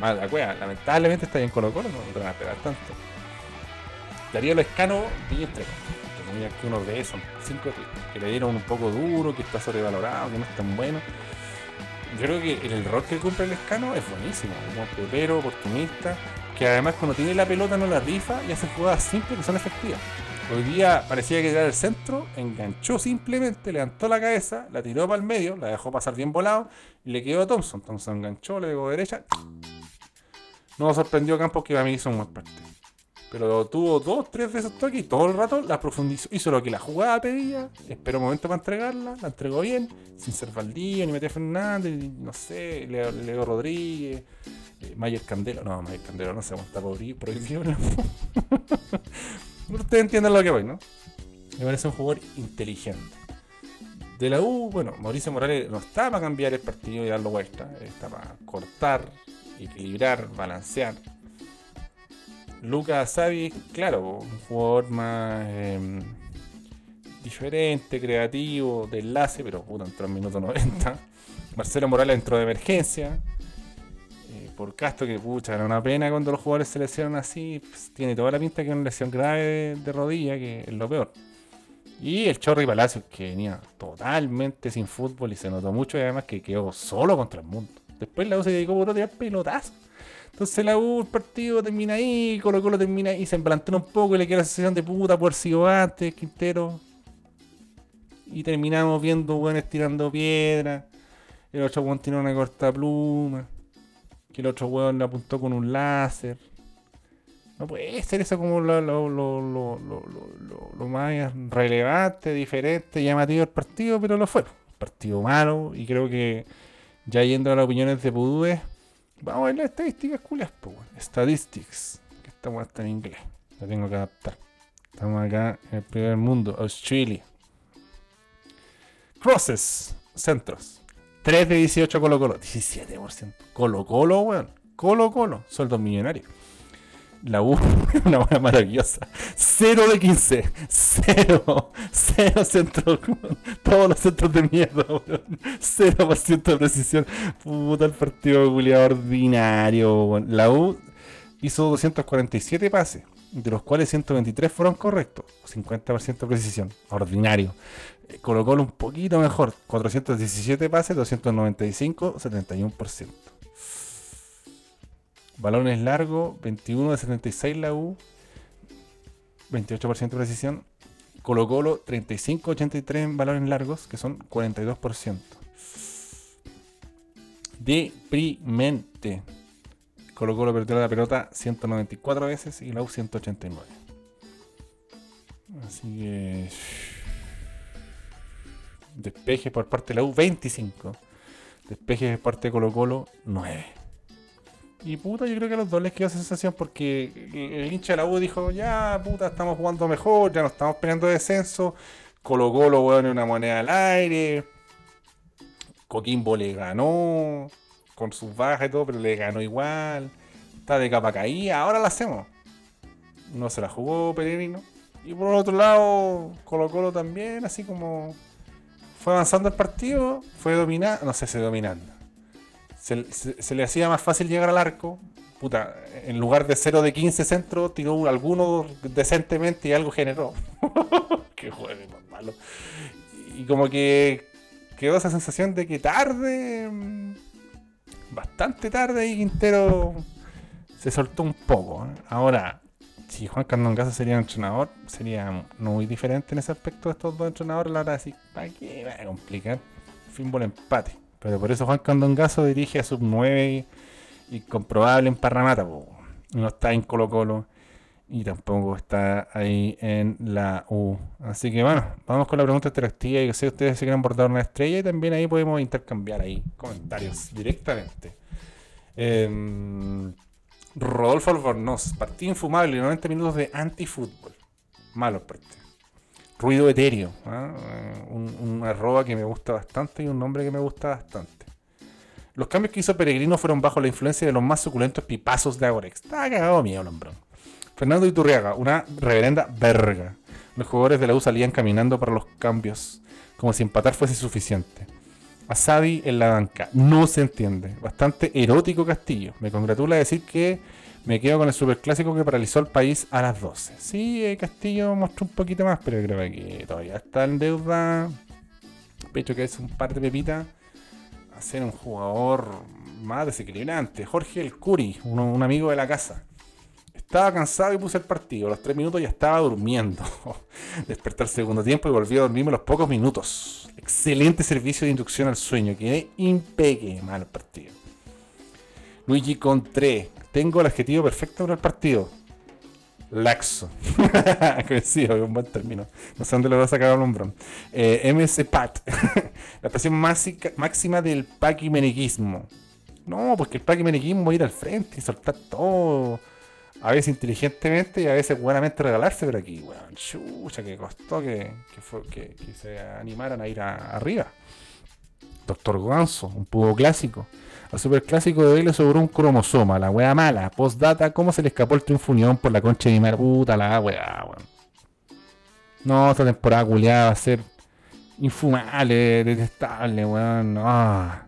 más la. Lamentablemente está bien Colo no, te van a esperar tanto. Darío Lescano, vi entre Mira que uno de esos, cinco que le dieron un poco duro, que está sobrevalorado, que no es tan bueno. Yo creo que el rol que cumple el escano es buenísimo, como pepero, oportunista, que además cuando tiene la pelota no la rifa y hace jugadas simples que son efectivas. Hoy día parecía que era el centro, enganchó simplemente, levantó la cabeza, la tiró para el medio, la dejó pasar bien volado y le quedó a Thompson. Thompson enganchó, le pegó derecha. No sorprendió Campos que para mí hizo un buen partido. Pero tuvo dos, tres de esos toques y todo el rato la profundizó. Hizo lo que la jugada pedía. Esperó un momento para entregarla. La entregó bien. Sin ser Valdía, ni Matías Fernández, ni, no sé, Leo, Rodríguez, eh, Mayer Candelo. No, Mayer Candelo no cómo está prohibido. prohibido Ustedes entienden lo que voy, ¿no? Me parece un jugador inteligente. De la U, bueno, Mauricio Morales no está para cambiar el partido y darlo vuelta. Está para cortar, equilibrar, balancear. Lucas Savi, claro, un jugador más eh, diferente, creativo, de enlace, pero puta, entró en minuto 90. Marcelo Morales entró de emergencia. Por Castro, que pucha, era una pena cuando los jugadores se lesionan así. pues, tiene toda la pinta que es una lesión grave de, rodilla, que es lo peor. Y el Chorri Palacios, que venía totalmente sin fútbol y se notó mucho, y además que quedó solo contra el mundo. Después la U se dedicó por tirar pelotazo. Entonces la U, el partido termina ahí, Colo Colo termina ahí, se emplantó un poco y le queda la sensación de puta por sido antes, Quintero. Y terminamos viendo weones tirando piedra. El otro weón tiene una corta pluma. Que el otro weón le apuntó con un láser. No puede ser eso como lo, más relevante, diferente, llamativo del partido, pero lo fue. Partido malo y creo que ya yendo a las opiniones de Pudúes, vamos a ver las estadísticas culias, weón. Statistics, que hasta en inglés, la tengo que adaptar. Estamos acá en el primer mundo, Australia. Crosses, centros. 3 de 18 Colo Colo, 17%. Colo Colo, weón. Colo Colo, sueldos millonarios. La U, [LAUGHS] una buena maravillosa. 0 de 15. 0. 0 centros. Todos los centros de mierda, weón. 0% de precisión. Puta el partido culiado ordinario, weón. La U hizo 247 pases, de los cuales 123 fueron correctos. 50% de precisión. Ordinario. Eh, Colo Colo un poquito mejor. 417 pases, 295, 71%. Balones largos, 21 de 76 la U, 28% de precisión. Colo Colo, 35-83 en balones largos, que son 42%. Deprimente. Colo Colo perdió la pelota 194 veces y la U 189. Así que... Despejes por parte de la U 25. Despejes por parte de Colo Colo 9. Y puta, yo creo que a los dos les quedó esa sensación porque el hincha de la U dijo, ya puta, estamos jugando mejor, ya no estamos peleando descenso. Colo Colo, weón, una moneda al aire. Coquimbo le ganó con sus bajas y todo, pero le ganó igual. Está de capa caída, ahora la hacemos. No se la jugó Peregrino. Y por otro lado, Colo Colo también, así como fue avanzando el partido, fue dominando, no sé si dominando. Se, se- se le hacía más fácil llegar al arco. Puta, en lugar de 0 de 15 centros, tiró alguno decentemente y algo generó. [LAUGHS] Qué juego más malo. Y como que quedó esa sensación de que tarde, mm, bastante tarde, y Quintero se soltó un poco. ¿eh? Ahora, si Juan Candongazo sería entrenador, sería muy diferente en ese aspecto de estos dos entrenadores. La verdad, decir, ¿para qué va a complicar? Fútbol empate. Pero por eso Juan Candongazo dirige a sub 9 y, comprobable en Parramata. No está en Colo Colo y tampoco está ahí en la U. Así que bueno, vamos con la pregunta interactiva y si ustedes se quieren bordar una estrella y también ahí podemos intercambiar ahí comentarios directamente. Eh, Rodolfo Albornoz, partido infumable, 90 minutos de antifútbol. Malo partido. Ruido etéreo, ¿ah? un, arroba que me gusta bastante y un nombre que me gusta bastante. Los cambios que hizo Peregrino fueron bajo la influencia de los más suculentos pipazos de Agorex. Está cagado mío, hombre. Fernando Iturriaga, una reverenda verga. Los jugadores de la U salían caminando para los cambios, como si empatar fuese suficiente. Asadi en la banca. No se entiende. Bastante erótico Castillo. Me congratula decir que me quedo con el superclásico que paralizó el país a las 12. Sí, eh, Castillo mostró un poquito más, pero creo que todavía está en deuda. Pecho que es un par de pepitas. A ser un jugador más desequilibrante. Jorge El Curi, un amigo de la casa. Estaba cansado y puse el partido. A los tres minutos ya estaba durmiendo. [LAUGHS] Despertar segundo tiempo y volví a dormirme los pocos minutos. Excelente servicio de inducción al sueño. Quedé impeque. Mal partido. Luigi Contré. Tengo el adjetivo perfecto para el partido. Laxo. [LAUGHS] sí, un buen término. No sé dónde lo voy a sacar al hombrón. Eh, MS Pat. [LAUGHS] la expresión máxima del paquimenequismo. No, porque el paquimenequismo va a ir al frente y soltar todo a veces inteligentemente y a veces buenamente regalarse, pero aquí, weón, chucha, que costó que, que, se animaran a ir arriba. Doctor Ganso, un pudo clásico. Al superclásico de hoy le sobró un cromosoma, la wea mala. Postdata, ¿cómo se le escapó el triunfo unión por la concha de mi puta la wea, weón? No, esta temporada culiada va a ser infumable, detestable, weón. Ah.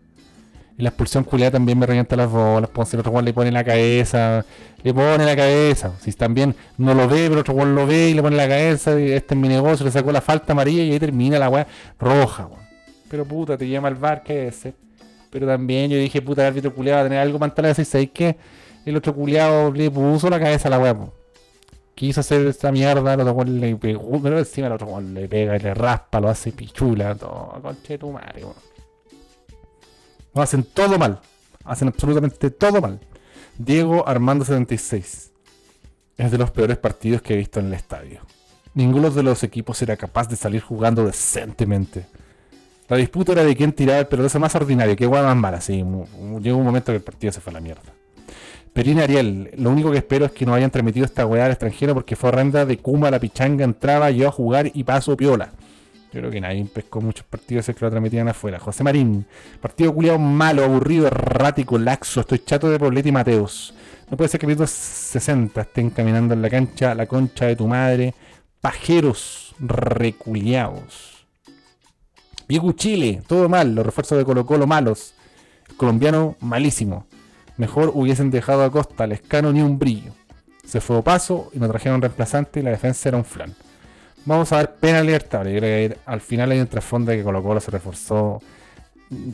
Y la expulsión culiada también me revienta las bolas. Pues, el otro weón le pone la cabeza. Le pone la cabeza. Si también no lo ve, pero otro weón lo ve y le pone la cabeza. Y este es mi negocio, le sacó la falta amarilla y ahí termina la weá roja, weón. Pero puta, te llama al bar, ¿qué es ese? Pero también yo dije, puta, el árbitro culiado va a tener algo pantalón y ¿sabes qué? El otro culiado le puso la cabeza a la weá, Quiso hacer esta mierda, el otro weón le pegó, pero encima el otro weón le pega le raspa, lo hace pichula, todo, conche tu madre, weón hacen todo mal. Hacen absolutamente todo mal. Diego Armando 76. Es de los peores partidos que he visto en el estadio. Ninguno de los equipos era capaz de salir jugando decentemente. La disputa era de quién tiraba el pelotazo más ordinario, que guay más mala. Sí, llegó un momento que el partido se fue a la mierda. Perín Ariel, lo único que espero es que no hayan transmitido esta weá al extranjero porque fue horrenda de Kuma, la pichanga entraba, yo a jugar y paso piola. Yo creo que nadie pescó muchos partidos que lo transmitían afuera. José Marín, partido culiado malo, aburrido, errático, laxo. Estoy chato de Poblete y Mateos. No puede ser que minutos 60 estén caminando en la cancha, la concha de tu madre. Pajeros reculiados. Viejo Chile, todo mal. Los refuerzos de Colo Colo malos. El colombiano malísimo. Mejor hubiesen dejado a Costa, al escano ni un brillo. Se fue a paso y nos trajeron reemplazante y la defensa era un flan. Vamos a ver pena libertad. Yo creo que al final hay un trasfondo que Colo se reforzó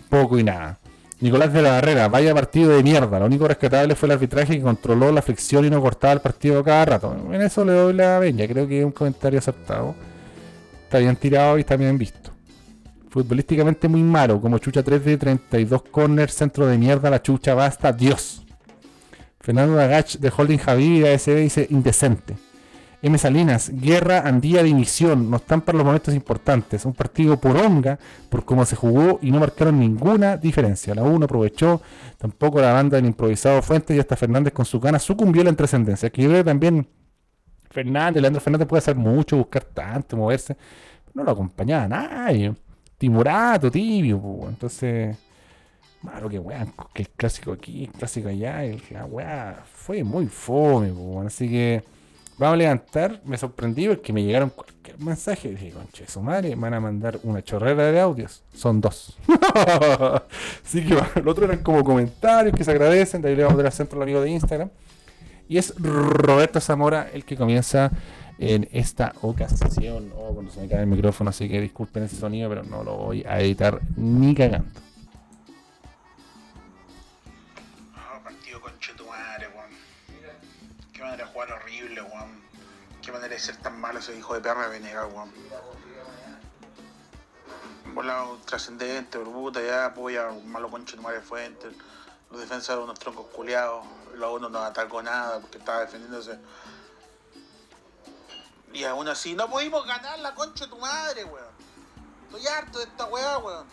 poco y nada. Nicolás de la Barrera, vaya partido de mierda. Lo único rescatable fue el arbitraje que controló la fricción y no cortaba el partido cada rato. En eso le doy la veña. Creo que es un comentario aceptado. Está bien tirado y está bien visto. Futbolísticamente muy malo, como chucha 3 de 32 corners, centro de mierda, la chucha basta, Dios. Fernando Agach de Holding Javi ASB dice indecente. M. Salinas, guerra andía de dimisión, no están para los momentos importantes. Un partido por onga, por cómo se jugó y no marcaron ninguna diferencia. La 1 aprovechó, tampoco la banda del improvisado Fuentes y hasta Fernández con su gana sucumbió la trascendencia. Que yo también Fernández, Leandro Fernández puede hacer mucho, buscar tanto, moverse. No lo acompañaba nadie. Timorato, tibio, entonces. Malo que weón, que el clásico aquí, el clásico allá, la weá fue muy fome, así que Vamos a levantar, me sorprendí porque me llegaron cualquier mensaje. Dije, conche, su madre, me van a mandar una chorrera de audios. Son dos. [LAUGHS] Así que bueno, el otro eran como comentarios que se agradecen. De ahí le vamos a dar al centro al amigo de Instagram. Y es Roberto Zamora el que comienza en esta ocasión. Oh, cuando se me cae el micrófono, así que disculpen ese sonido, pero no lo voy a editar ni cagando. De ser tan malo ese hijo de perra de weón. Volado trascendente, pero puta, ya apoya un malo con Chetumare Fuentes. Los defensas de unos troncos culiados. Luego uno no atacó nada porque estaba defendiéndose. Y aún así no pudimos ganar la concha de tu madre, weón. Estoy harto de esta weá, weón.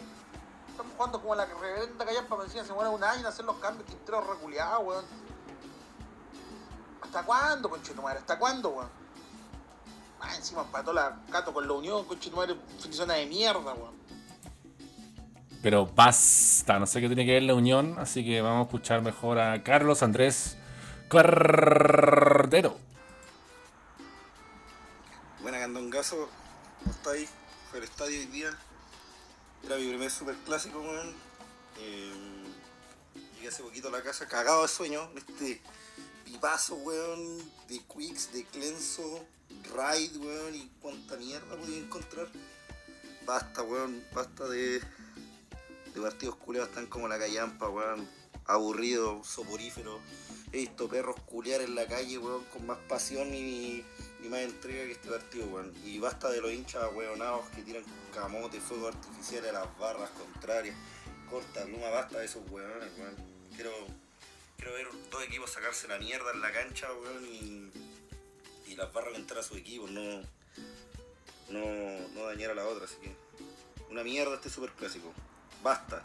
Estamos jugando como la reverenda callampa me decían, se muere un año en hacer los cambios, Quintero reculeado, weón. ¿Hasta cuándo, conchetumare? ¿Hasta cuándo, weón? Ah, encima empató la Cato con la Unión, fin de semana de mierda, weón. Pero basta, no sé qué tiene que ver la unión, así que vamos a escuchar mejor a Carlos Andrés Cordero. Buena Candongazo, ¿cómo estáis? Fue el estadio hoy día. Era mi primer super clásico, weón. Eh, llegué hace poquito a la casa cagado de sueño. Este pipazo, weón, de Quicks, de Clenso, Ride, weón, y cuánta mierda podía encontrar. Basta, weón, basta de, de partidos culeados tan como la callampa, weón. Aburrido, soporífero. He visto perros culear en la calle, weón, con más pasión y, más entrega que este partido, weón. Y basta de los hinchas weonados que tiran camote, fuego artificial a las barras contrarias. Corta, Luma, basta de esos weones, weón. Quiero, quiero ver dos equipos sacarse la mierda en la cancha, weón, y, y las barras alentar a su equipo, no, no, no dañar a la otra, así que una mierda este super clásico. Basta.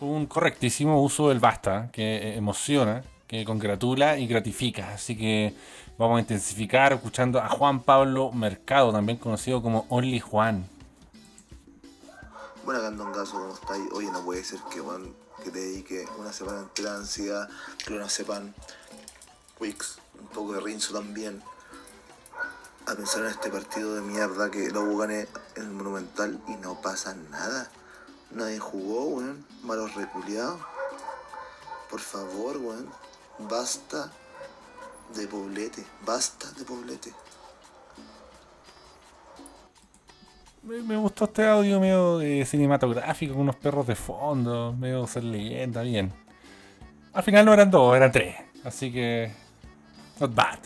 Un correctísimo uso del basta, que emociona, que congratula y gratifica. Así que vamos a intensificar escuchando a Juan Pablo Mercado, también conocido como Only Juan. Buena Candongazo, ¿cómo estáis? Oye, no puede ser que, weón, que te dedique una semana entera de ansiedad, clonazepam, Un poco de rinzo también, a pensar en este partido de mierda que lo gané en el Monumental y no pasa nada. Nadie jugó, weón, malos reculeados. Por favor, weón, basta de poblete, basta de poblete. Me, me gustó este audio medio eh, cinematográfico, con unos perros de fondo, medio ser leyenda, bien. Al final no eran dos, eran tres. Así que. Not bad.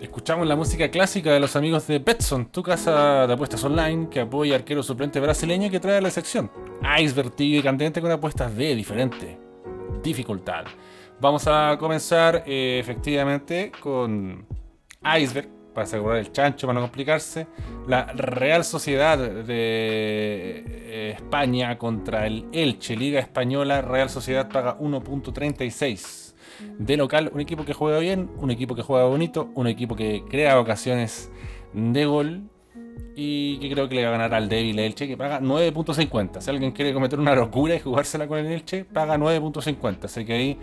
Escuchamos la música clásica de los amigos de Betson, tu casa de apuestas online que apoya arquero suplente brasileño que trae a la sección. Iceberg y candente con apuestas de diferente dificultad. Vamos a comenzar eh, efectivamente con Iceberg para asegurar el chancho, para no complicarse. La Real Sociedad de eh, España contra el Elche, Liga Española. Real Sociedad paga 1.36 de local, un equipo que juega bien, un equipo que juega bonito, un equipo que crea ocasiones de gol y que creo que le va a ganar al débil Elche, que paga 9.50. Si alguien quiere cometer una locura y jugársela con el Elche, paga 9.50. Así que ahí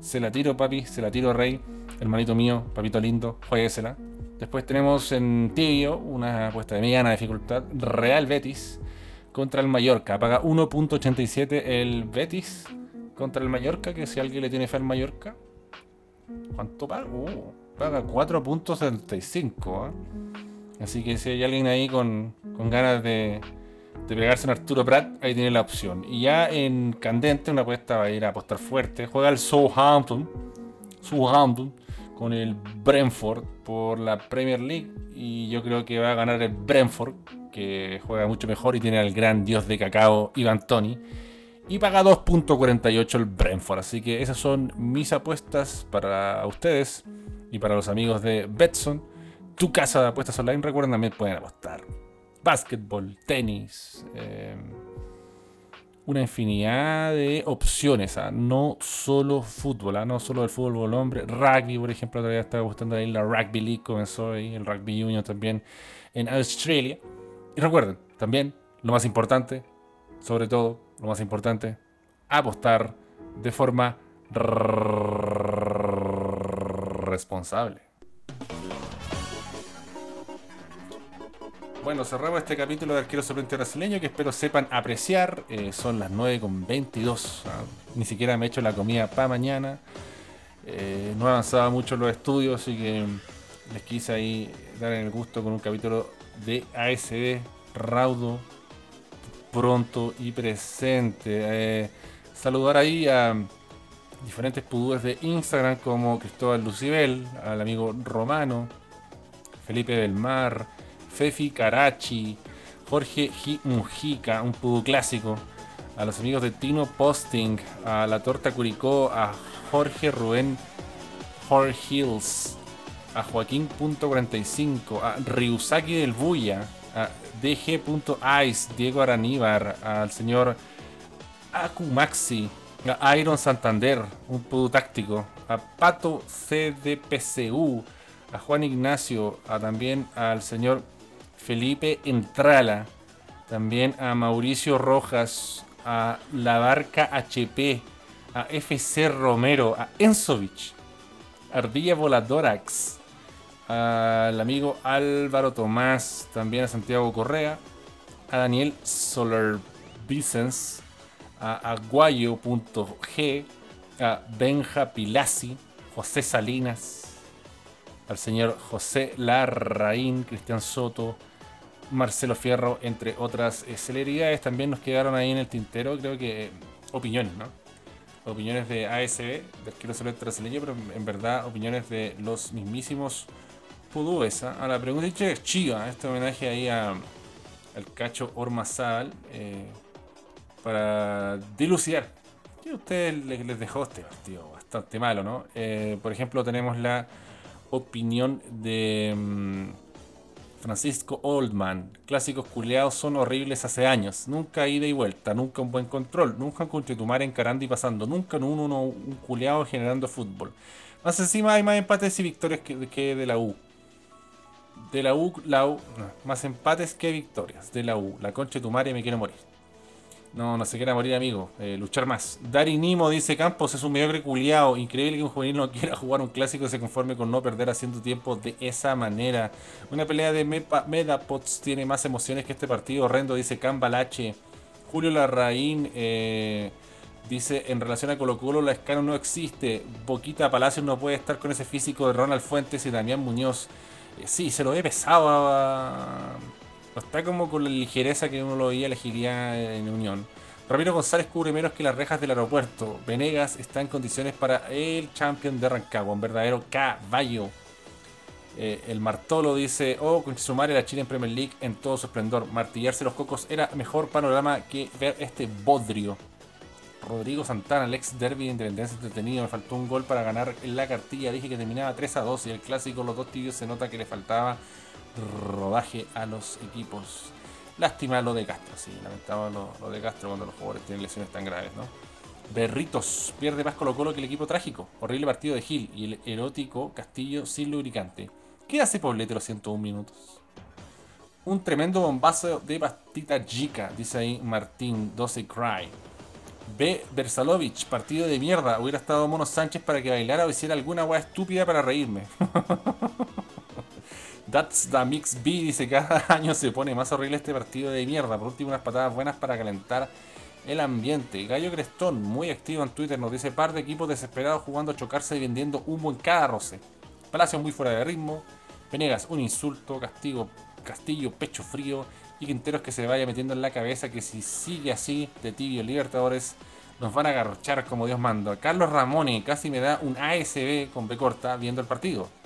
se la tiro, papi, se la tiro, rey, hermanito mío, papito lindo, jueguesela. Después tenemos en tibio una apuesta de mediana dificultad, Real Betis contra el Mallorca. Paga 1.87 el Betis contra el Mallorca, que si alguien le tiene fe al Mallorca, ¿cuánto paga? Uh, paga 4.75. ¿eh? Así que si hay alguien ahí con, con ganas de, de, pegarse en Arturo Prat, ahí tiene la opción. Y ya en Candente, una apuesta va a ir a apostar fuerte. Juega el Southampton, Southampton con el Brentford por la Premier League. Y yo creo que va a ganar el Brentford, que juega mucho mejor y tiene al gran dios de cacao, Ivan Tony y paga 2.48 el Brentford. Así que esas son mis apuestas para ustedes y para los amigos de Betson. Tu casa de apuestas online, recuerden también pueden apostar. Básquetbol, tenis, eh, una infinidad de opciones. ¿ah? No solo fútbol, ¿ah? no solo el fútbol hombre. Rugby, por ejemplo, todavía está gustando ahí la Rugby League, comenzó ahí el Rugby Union también en Australia. Y recuerden, también lo más importante, sobre todo, lo más importante, apostar de forma responsable. Bueno, cerramos este capítulo de Arquero Suplente Brasileño que espero sepan apreciar. Eh, son las 9 con 22. ¿ah? Ni siquiera me he hecho la comida para mañana. Eh, no avanzaba mucho los estudios, así que les quise ahí dar el gusto con un capítulo de ASD raudo, pronto y presente. Eh, saludar ahí a diferentes pudúes de Instagram como Cristóbal Lucibel, al amigo Romano, Felipe del Mar, Fefi Carachi, Jorge G. Mujica, un pudú clásico, a los amigos de Tino Posting, a la Torta Curicó, a Jorge Rubén Jorge Hills, a Joaquín.45, a Ryusaki del Buya, a DG.ice, Diego Araníbar, al señor Akumaxi, a Iron Santander, un pudo táctico, a Pato CDPCU, a Juan Ignacio, a también al señor Felipe Entrala, también a Mauricio Rojas, a La Barca HP, a FC Romero, a Enzovich, Ardilla Voladorax, al amigo Álvaro Tomás, también a Santiago Correa, a Daniel Solar a aguayo.g, a Benja Pilasi, José Salinas, al señor José Larraín, Cristian Soto, Marcelo Fierro, entre otras eh, celeridades. También nos quedaron ahí en el tintero, creo que eh, opiniones, ¿no? Opiniones de ASB, del Quiero Ser Brasileño, pero en verdad opiniones de los mismísimos Pudúes. ¿ah? A la pregunta es chiva, este homenaje ahí a, al cacho Ormazal eh, para dilucidar. Que a ustedes les, dejó este partido bastante malo, ¿no? Eh, por ejemplo, tenemos la opinión de. mm, Francisco Oldman. Clásicos culeados son horribles hace años. Nunca ida y vuelta, nunca un buen control, nunca un conchetumar encarando y pasando, nunca en uno, un culeado generando fútbol. Más encima hay más empates y victorias que, de la U. De la U, la U, más empates que victorias. De la U, la concha de tu madre me quiero morir. No, no se quiera morir, amigo. Eh, luchar más. Dari Nimo dice: Campos es un mediocre culiao. Increíble que un juvenil no quiera jugar un clásico y se conforme con no perder haciendo tiempo de esa manera. Una pelea de Medapots tiene más emociones que este partido horrendo, dice Cambalache. Julio Larraín eh, dice: En relación a Colo Colo, la escala no existe. Boquita Palacios no puede estar con ese físico de Ronald Fuentes y Damián Muñoz. Eh, sí, se lo he pesado a. Está como con la ligereza que uno lo veía elegiría en Unión. Ramiro González cubre menos que las rejas del aeropuerto. Venegas está en condiciones para el champion de Rancagua, un verdadero caballo. Eh, el Martolo dice, oh, con su madre la Chile en Premier League en todo su esplendor. Martillarse los cocos era mejor panorama que ver este bodrio. Rodrigo Santana, el ex derby de Independencia entretenido. Me faltó un gol para ganar la cartilla. Dije que terminaba 3 a 2 y el clásico, los dos tibios, se nota que le faltaba rodaje a los equipos. Lástima lo de Castro, sí, lamentable lo, de Castro cuando los jugadores tienen lesiones tan graves, ¿no? Berritos pierde más Colo Colo que el equipo trágico. Horrible partido de Gil y el erótico Castillo sin lubricante. ¿Qué hace Poblete los 101 minutos? Un tremendo bombazo de pastita chica, dice ahí Martín 12 Cry. B. Versalovic, partido de mierda. Hubiera estado Mono Sánchez para que bailara o hiciera alguna weá estúpida para reírme. [LAUGHS] That's the Mix B dice cada [LAUGHS] año se pone más horrible este partido de mierda. Por último, unas patadas buenas para calentar el ambiente. Gallo Crestón, muy activo en Twitter, nos dice par de equipos desesperados jugando a chocarse y vendiendo humo en cada roce. Palacio muy fuera de ritmo. Venegas, un insulto. Castigo, Castillo, pecho frío. Y Quinteros que se vaya metiendo en la cabeza que si sigue así de tibio Libertadores nos van a agarrochar como Dios manda. Carlos Ramone casi me da un ASB con B corta viendo el partido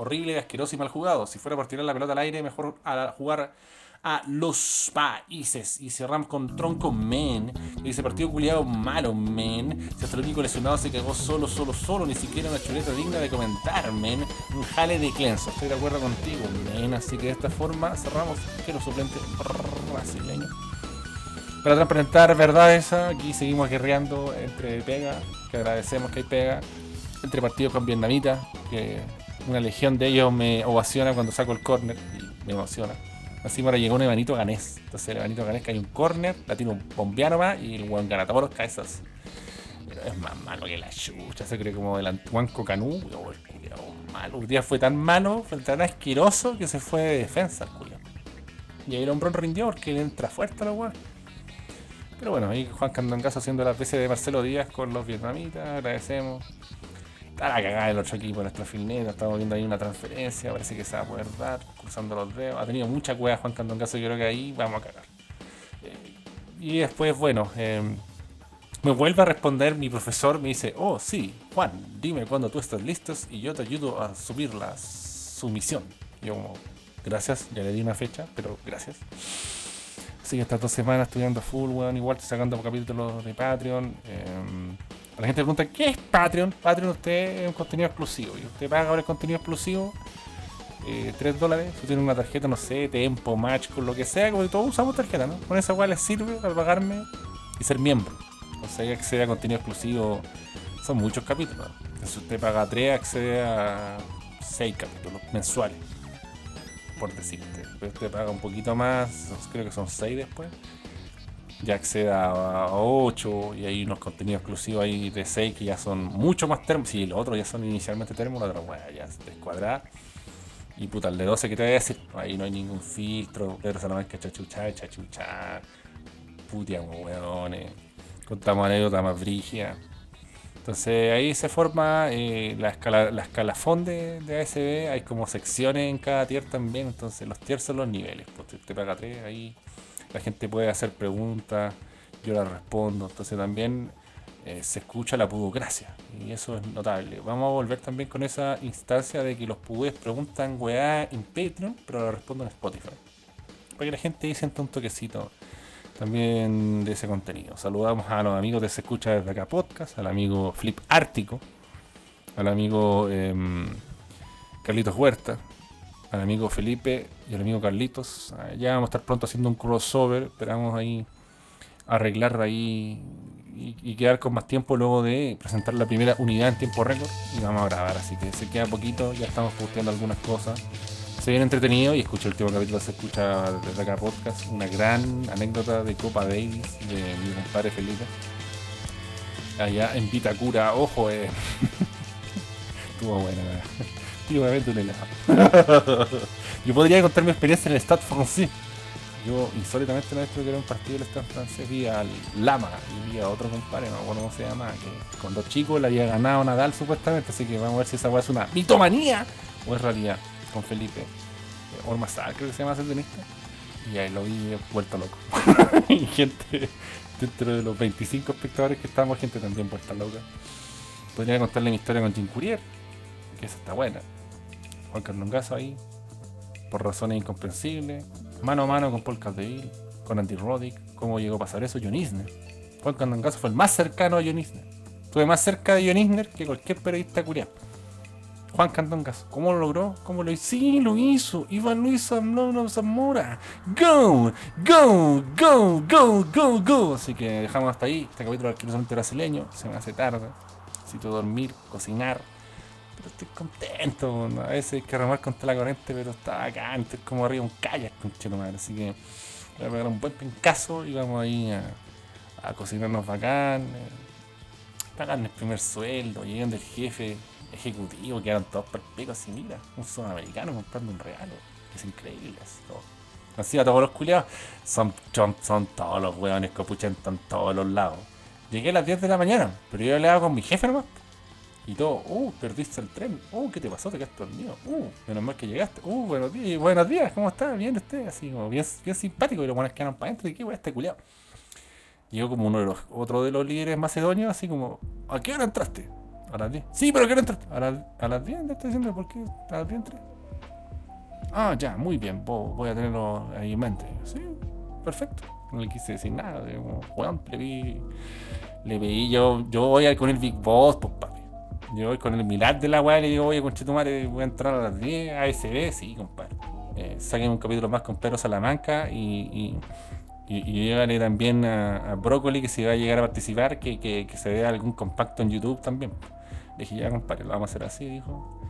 horrible, asqueroso y mal jugado. Si fuera por tirar la pelota al aire, mejor a jugar a los países. Y cerramos con Tronco Men. Dice partido culiado malo, men. Si hasta el único lesionado se cagó solo, solo, solo. Ni siquiera una chuleta digna de comentar, men. Un jale de clenso. Estoy de acuerdo contigo, men. Así que de esta forma cerramos que los suplentes brasileños. Para transparentar verdades, aquí seguimos guerreando entre pega, que agradecemos que hay pega, entre partidos con vietnamitas, que una legión de ellos me ovaciona cuando saco el córner y me emociona. Así ahora llegó un Evanito Ganés. Entonces el Evanito Ganés que hay un córner, la tiene un bombeano más y el buen gana todos los cabezas. Pero es más malo que la chucha, se cree como el Antuanco Canú. Malo. Un día fue tan malo, fue tan asqueroso que se fue de defensa, el culiao. Y ahí el hombrón rindió porque entra fuerte a la weá. Pero bueno, ahí Juan Candongazo haciendo las veces de Marcelo Díaz con los vietnamitas, agradecemos. Está la cagada del otro equipo, nuestra filneta, estamos viendo ahí una transferencia, parece que se va a poder dar, cruzando los dedos. Ha tenido mucha cueva Juan Candongazo, yo creo que ahí vamos a cagar. Eh, y después, bueno, eh, me vuelve a responder mi profesor, me dice, oh sí, Juan, dime cuando tú estás listo y yo te ayudo a subir la sumisión. Yo como, gracias, ya le di una fecha, pero gracias. Así que estas dos semanas estudiando full, weón, igual sacando capítulos de Patreon. Eh, la gente pregunta, ¿qué es Patreon? Patreon usted es un contenido exclusivo. Y usted paga ahora el contenido exclusivo, eh, 3 dólares. Usted tiene una tarjeta, no sé, Tempo, Match, con lo que sea, como todos usamos tarjeta, ¿no? Con esa weá les sirve para pagarme y ser miembro. O sea, accede a contenido exclusivo. Son muchos capítulos. Si usted paga 3, accede a 6 capítulos mensuales. Por decirte. Pero usted paga un poquito más, creo que son 6 después ya accede a 8 y hay unos contenidos exclusivos ahí de 6 que ya son mucho más termos. Si los otros ya son inicialmente termos, la otra weá ya se descuadra. Y puta, el de 12 que te voy a decir, ahí no hay ningún filtro, Pedro Salamanca chachucha, chachucha, putia weones, contamos anécdotas más brígidas. Entonces ahí se forma eh, la, escala, la escalafón de, de, ASB, hay como secciones en cada tier también, entonces los tiers son los niveles, pues te, te paga 3 ahí la gente puede hacer preguntas, yo las respondo, entonces también eh, se escucha la pudocracia y eso es notable. Vamos a volver también con esa instancia de que los pudés preguntan weá en Patreon, pero lo respondo en Spotify. Para que la gente sienta un toquecito también de ese contenido. Saludamos a los amigos de Se Escucha desde acá podcast, al amigo Flip Ártico, al amigo eh, Carlitos Huerta, al amigo Felipe y al amigo Carlitos. Ah, ya vamos a estar pronto haciendo un crossover. Esperamos ahí arreglar ahí y, quedar con más tiempo luego de presentar la primera unidad en tiempo récord. Y vamos a grabar, así que se queda poquito. Ya estamos posteando algunas cosas. Se viene entretenido y escucha el último capítulo, se escucha desde acá podcast. Una gran anécdota de Copa Davis de mi compadre Felipe. Allá en Vitacura, ojo, eh. [LAUGHS] Estuvo buena, un helado. [LAUGHS] yo podría contar mi experiencia en el Stade francés. Yo, insólitamente, una vez tuve que ver un partido del Stade francés, vi al Lama y vi a otro compadre, no me acuerdo cómo se llama, que con dos chicos le había ganado Nadal supuestamente, así que vamos a ver si esa weá es una mitomanía o es realidad con Felipe. Eh, Ormazal, creo que se llama ese tenista. Y ahí lo vi vuelto loco. [LAUGHS] y gente, dentro de los 25 espectadores que estábamos, gente también vuelta loca. Podría contarle mi historia con Jim Courier, que esa está buena. Juan Carlos ahí, por razones incomprensibles, mano a mano con Paul Caldeville, con Andy Roddick, cómo llegó a pasar eso, John Isner. Juan Carlos fue el más cercano a John Isner. Estuve más cerca de John Isner que cualquier periodista curiado. Juan Candongas, ¿cómo lo logró? ¿Cómo lo hizo? Sí, lo hizo. Iván Luis Zamora. Go, go, go, go, go, go. Así que dejamos hasta ahí. Este capítulo arquitectónico brasileño. Se me hace tarde. Necesito dormir, cocinar estoy contento. A veces hay que remar contra la corriente, pero está bacán. Estoy como arriba un kayak, madre. Así que voy a pegar un buen pencazo y vamos ahí a, cocinarnos bacán. Eh, pagarme el primer sueldo, llegando el jefe ejecutivo, quedaron todos perpecos así, mira, un sudamericano comprando un regalo. Es increíble. Así, a todos los culiados son, son, todos los hueones que en todos los lados. Llegué a las 10 de la mañana, pero yo hablaba con mi jefe nomás. Todo, uh, perdiste el tren, uh, ¿qué te pasó? Te quedaste dormido, uh, menos mal que llegaste, uh, buenos días, buenos días, ¿cómo estás? Bien usted, así como bien, simpático, y los buenos quedaron para adentro, y qué weá este culiado. Llegó como uno de los, otro de los líderes macedonios, así como, ¿a qué hora entraste? A las 10. Sí, pero ¿a qué hora entraste? A, la, a las 10, le estoy diciendo, ¿por qué? A las 10 entré. Ah, ya, muy bien, voy a tenerlo ahí en mente. Sí, perfecto. No le quise decir nada, como, weón, le vi, le vi, yo, yo voy con el Big Boss, pues papi yo voy con el milar de la weá y le digo, oye, conchetumare, voy a entrar a las 10, ASB, sí, compadre. Eh, saquen un capítulo más con Pedro Salamanca y, y, y, también a, a, Brócoli que si va a llegar a participar, que, que, se vea algún compacto en YouTube también. Le dije, ya compadre, lo vamos a hacer así, dijo.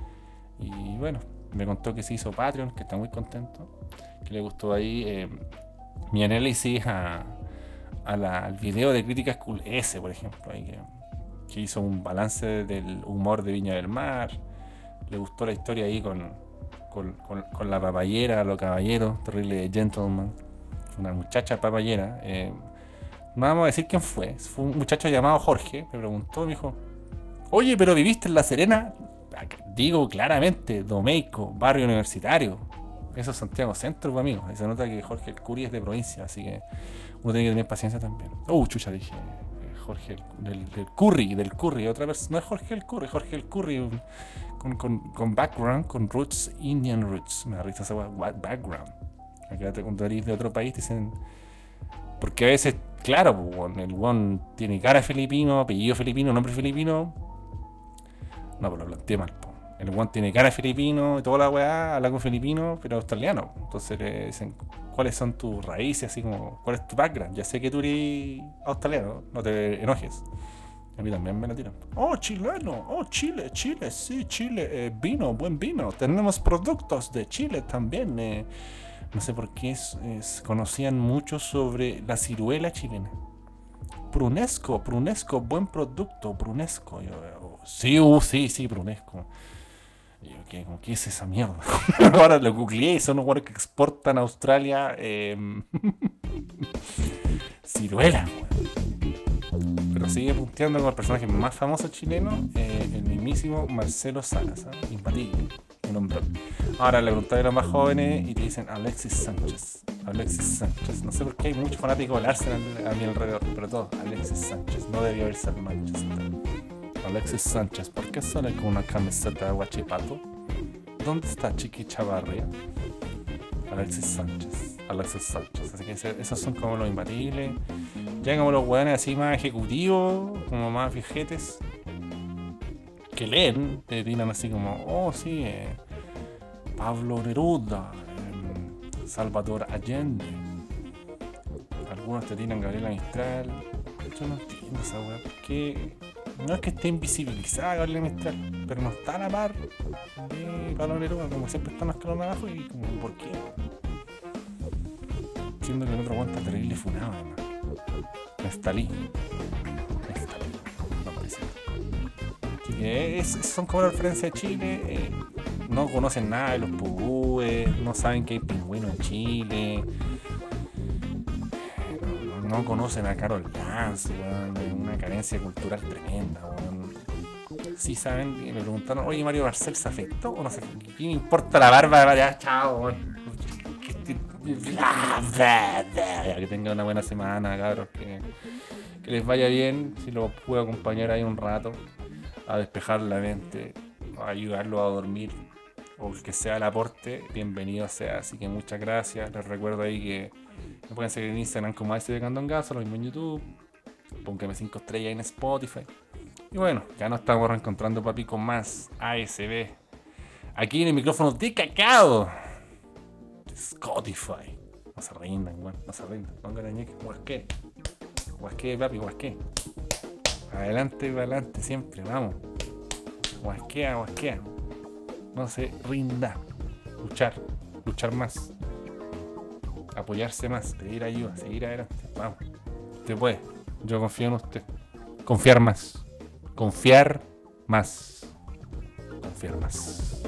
Y bueno, me contó que se hizo Patreon, que está muy contento, que le gustó ahí eh, mi análisis a, al video de críticas Cool S, por ejemplo. Ahí que hizo un balance del humor de Viña del Mar. Le gustó la historia ahí con, con, con- con la papayera, los caballeros, terrible gentleman. Una muchacha papayera. eh, vamos a decir quién fue. Fue un muchacho llamado Jorge. Me preguntó, me dijo: Oye, pero viviste en La Serena. Digo claramente, Domeico, barrio universitario. Eso es Santiago Centro, pues, amigo. Y se nota que Jorge el Curi es de provincia, así que uno tiene que tener paciencia también. Uh, chucha, dije. Jorge el- del, del Curry, del Curry, otra vez. No es Jorge el Curry, Jorge el Curry un- con, con, con background, con roots, Indian roots. Me da risa esa background. Acá te cuando de otro país dicen. Porque a veces, claro, el one tiene cara filipino, apellido filipino, nombre filipino. No, pues lo planteé mal. El one tiene cara filipino y toda la weá, habla con filipino, pero australiano. Entonces le dicen, ¿cuáles son tus raíces? Así como, ¿cuál es tu background? Ya sé que tú eres australiano, no te enojes. A mí también me la tiran. Oh, chileno, oh, Chile, Chile, sí, Chile, eh, vino, buen vino. Tenemos productos de Chile también. eh. No sé por qué es- conocían mucho sobre la ciruela chilena. Prunesco, Prunesco, buen producto, Prunesco. Yo, sí, uh, sí, sí, Prunesco. Y yo, ¿qué, como, ¿qué es esa mierda? [LAUGHS] Ahora lo googleé y son unos que exportan a Australia em, [LAUGHS] ciruela. Pero sigue punteando con el personaje más famoso chileno, eh, el mismísimo Marcelo Salas, ¿ah? imbatible, un hombre. Ahora le pregunté a los más jóvenes y te dicen Alexis Sánchez. Alexis Sánchez. No sé por qué hay muchos fanáticos del Arsenal a mi alrededor, pero todos Alexis Sánchez. No debió haber el Manchester. Alexis Sánchez, ¿por qué sale con una camiseta de guachipato? ¿Dónde está Chiqui Chavarria? Alexis Sánchez. Alexis Sánchez. Así que esos son como los imbatibles. Ya como los weones así más ejecutivos, como más viejetes, que leen, te tiran así como, oh sí, eh, Pablo Neruda, em, Salvador Allende. Algunos te tiran Gabriela Mistral. Yo no entiendo esa weá, porque no es que esté invisibilizada Gabriela Mistral, pero no está a la par de Pablo como siempre está más escalón abajo y como, ¿por qué? Siendo que el otro aguanta terrible funado además. Nestalí. Nestalí. Así que es- son como la referencia de Chile. eh, no conocen nada de los pugúes, no saben que hay pingüinos en Chile. No, no conocen a Carol Dance, weón, es una carencia cultural tremenda, weón. Sí saben, y me preguntaron, oye Mario Barcel se afectó o no sé, ¿qué me importa la barba? Ya, chao, weón. Bla. que tengan una buena semana, cabros, que, les vaya bien, si los puedo acompañar ahí un rato, a despejar la mente, a ayudarlos a dormir, o que sea el aporte, bienvenido sea. Así que muchas gracias, les recuerdo ahí que me pueden seguir en Instagram como ASB Candongazo, lo mismo en YouTube, póngame 5 estrellas en Spotify. Y bueno, ya nos estamos reencontrando, papi, con más ASB. Aquí en el micrófono de cacao. de Spotify. No se rindan, weón. No se rindan. Pónganle ñeque. Huasque. Huasque, papi, huasque. Adelante, adelante, siempre. Vamos. Huasquea, huasquea. No se rinda. Luchar. Luchar más. Apoyarse más. Pedir ayuda. Seguir adelante. Vamos. Usted puede. Yo confío en usted. Confiar más. Confiar más. Confiar más.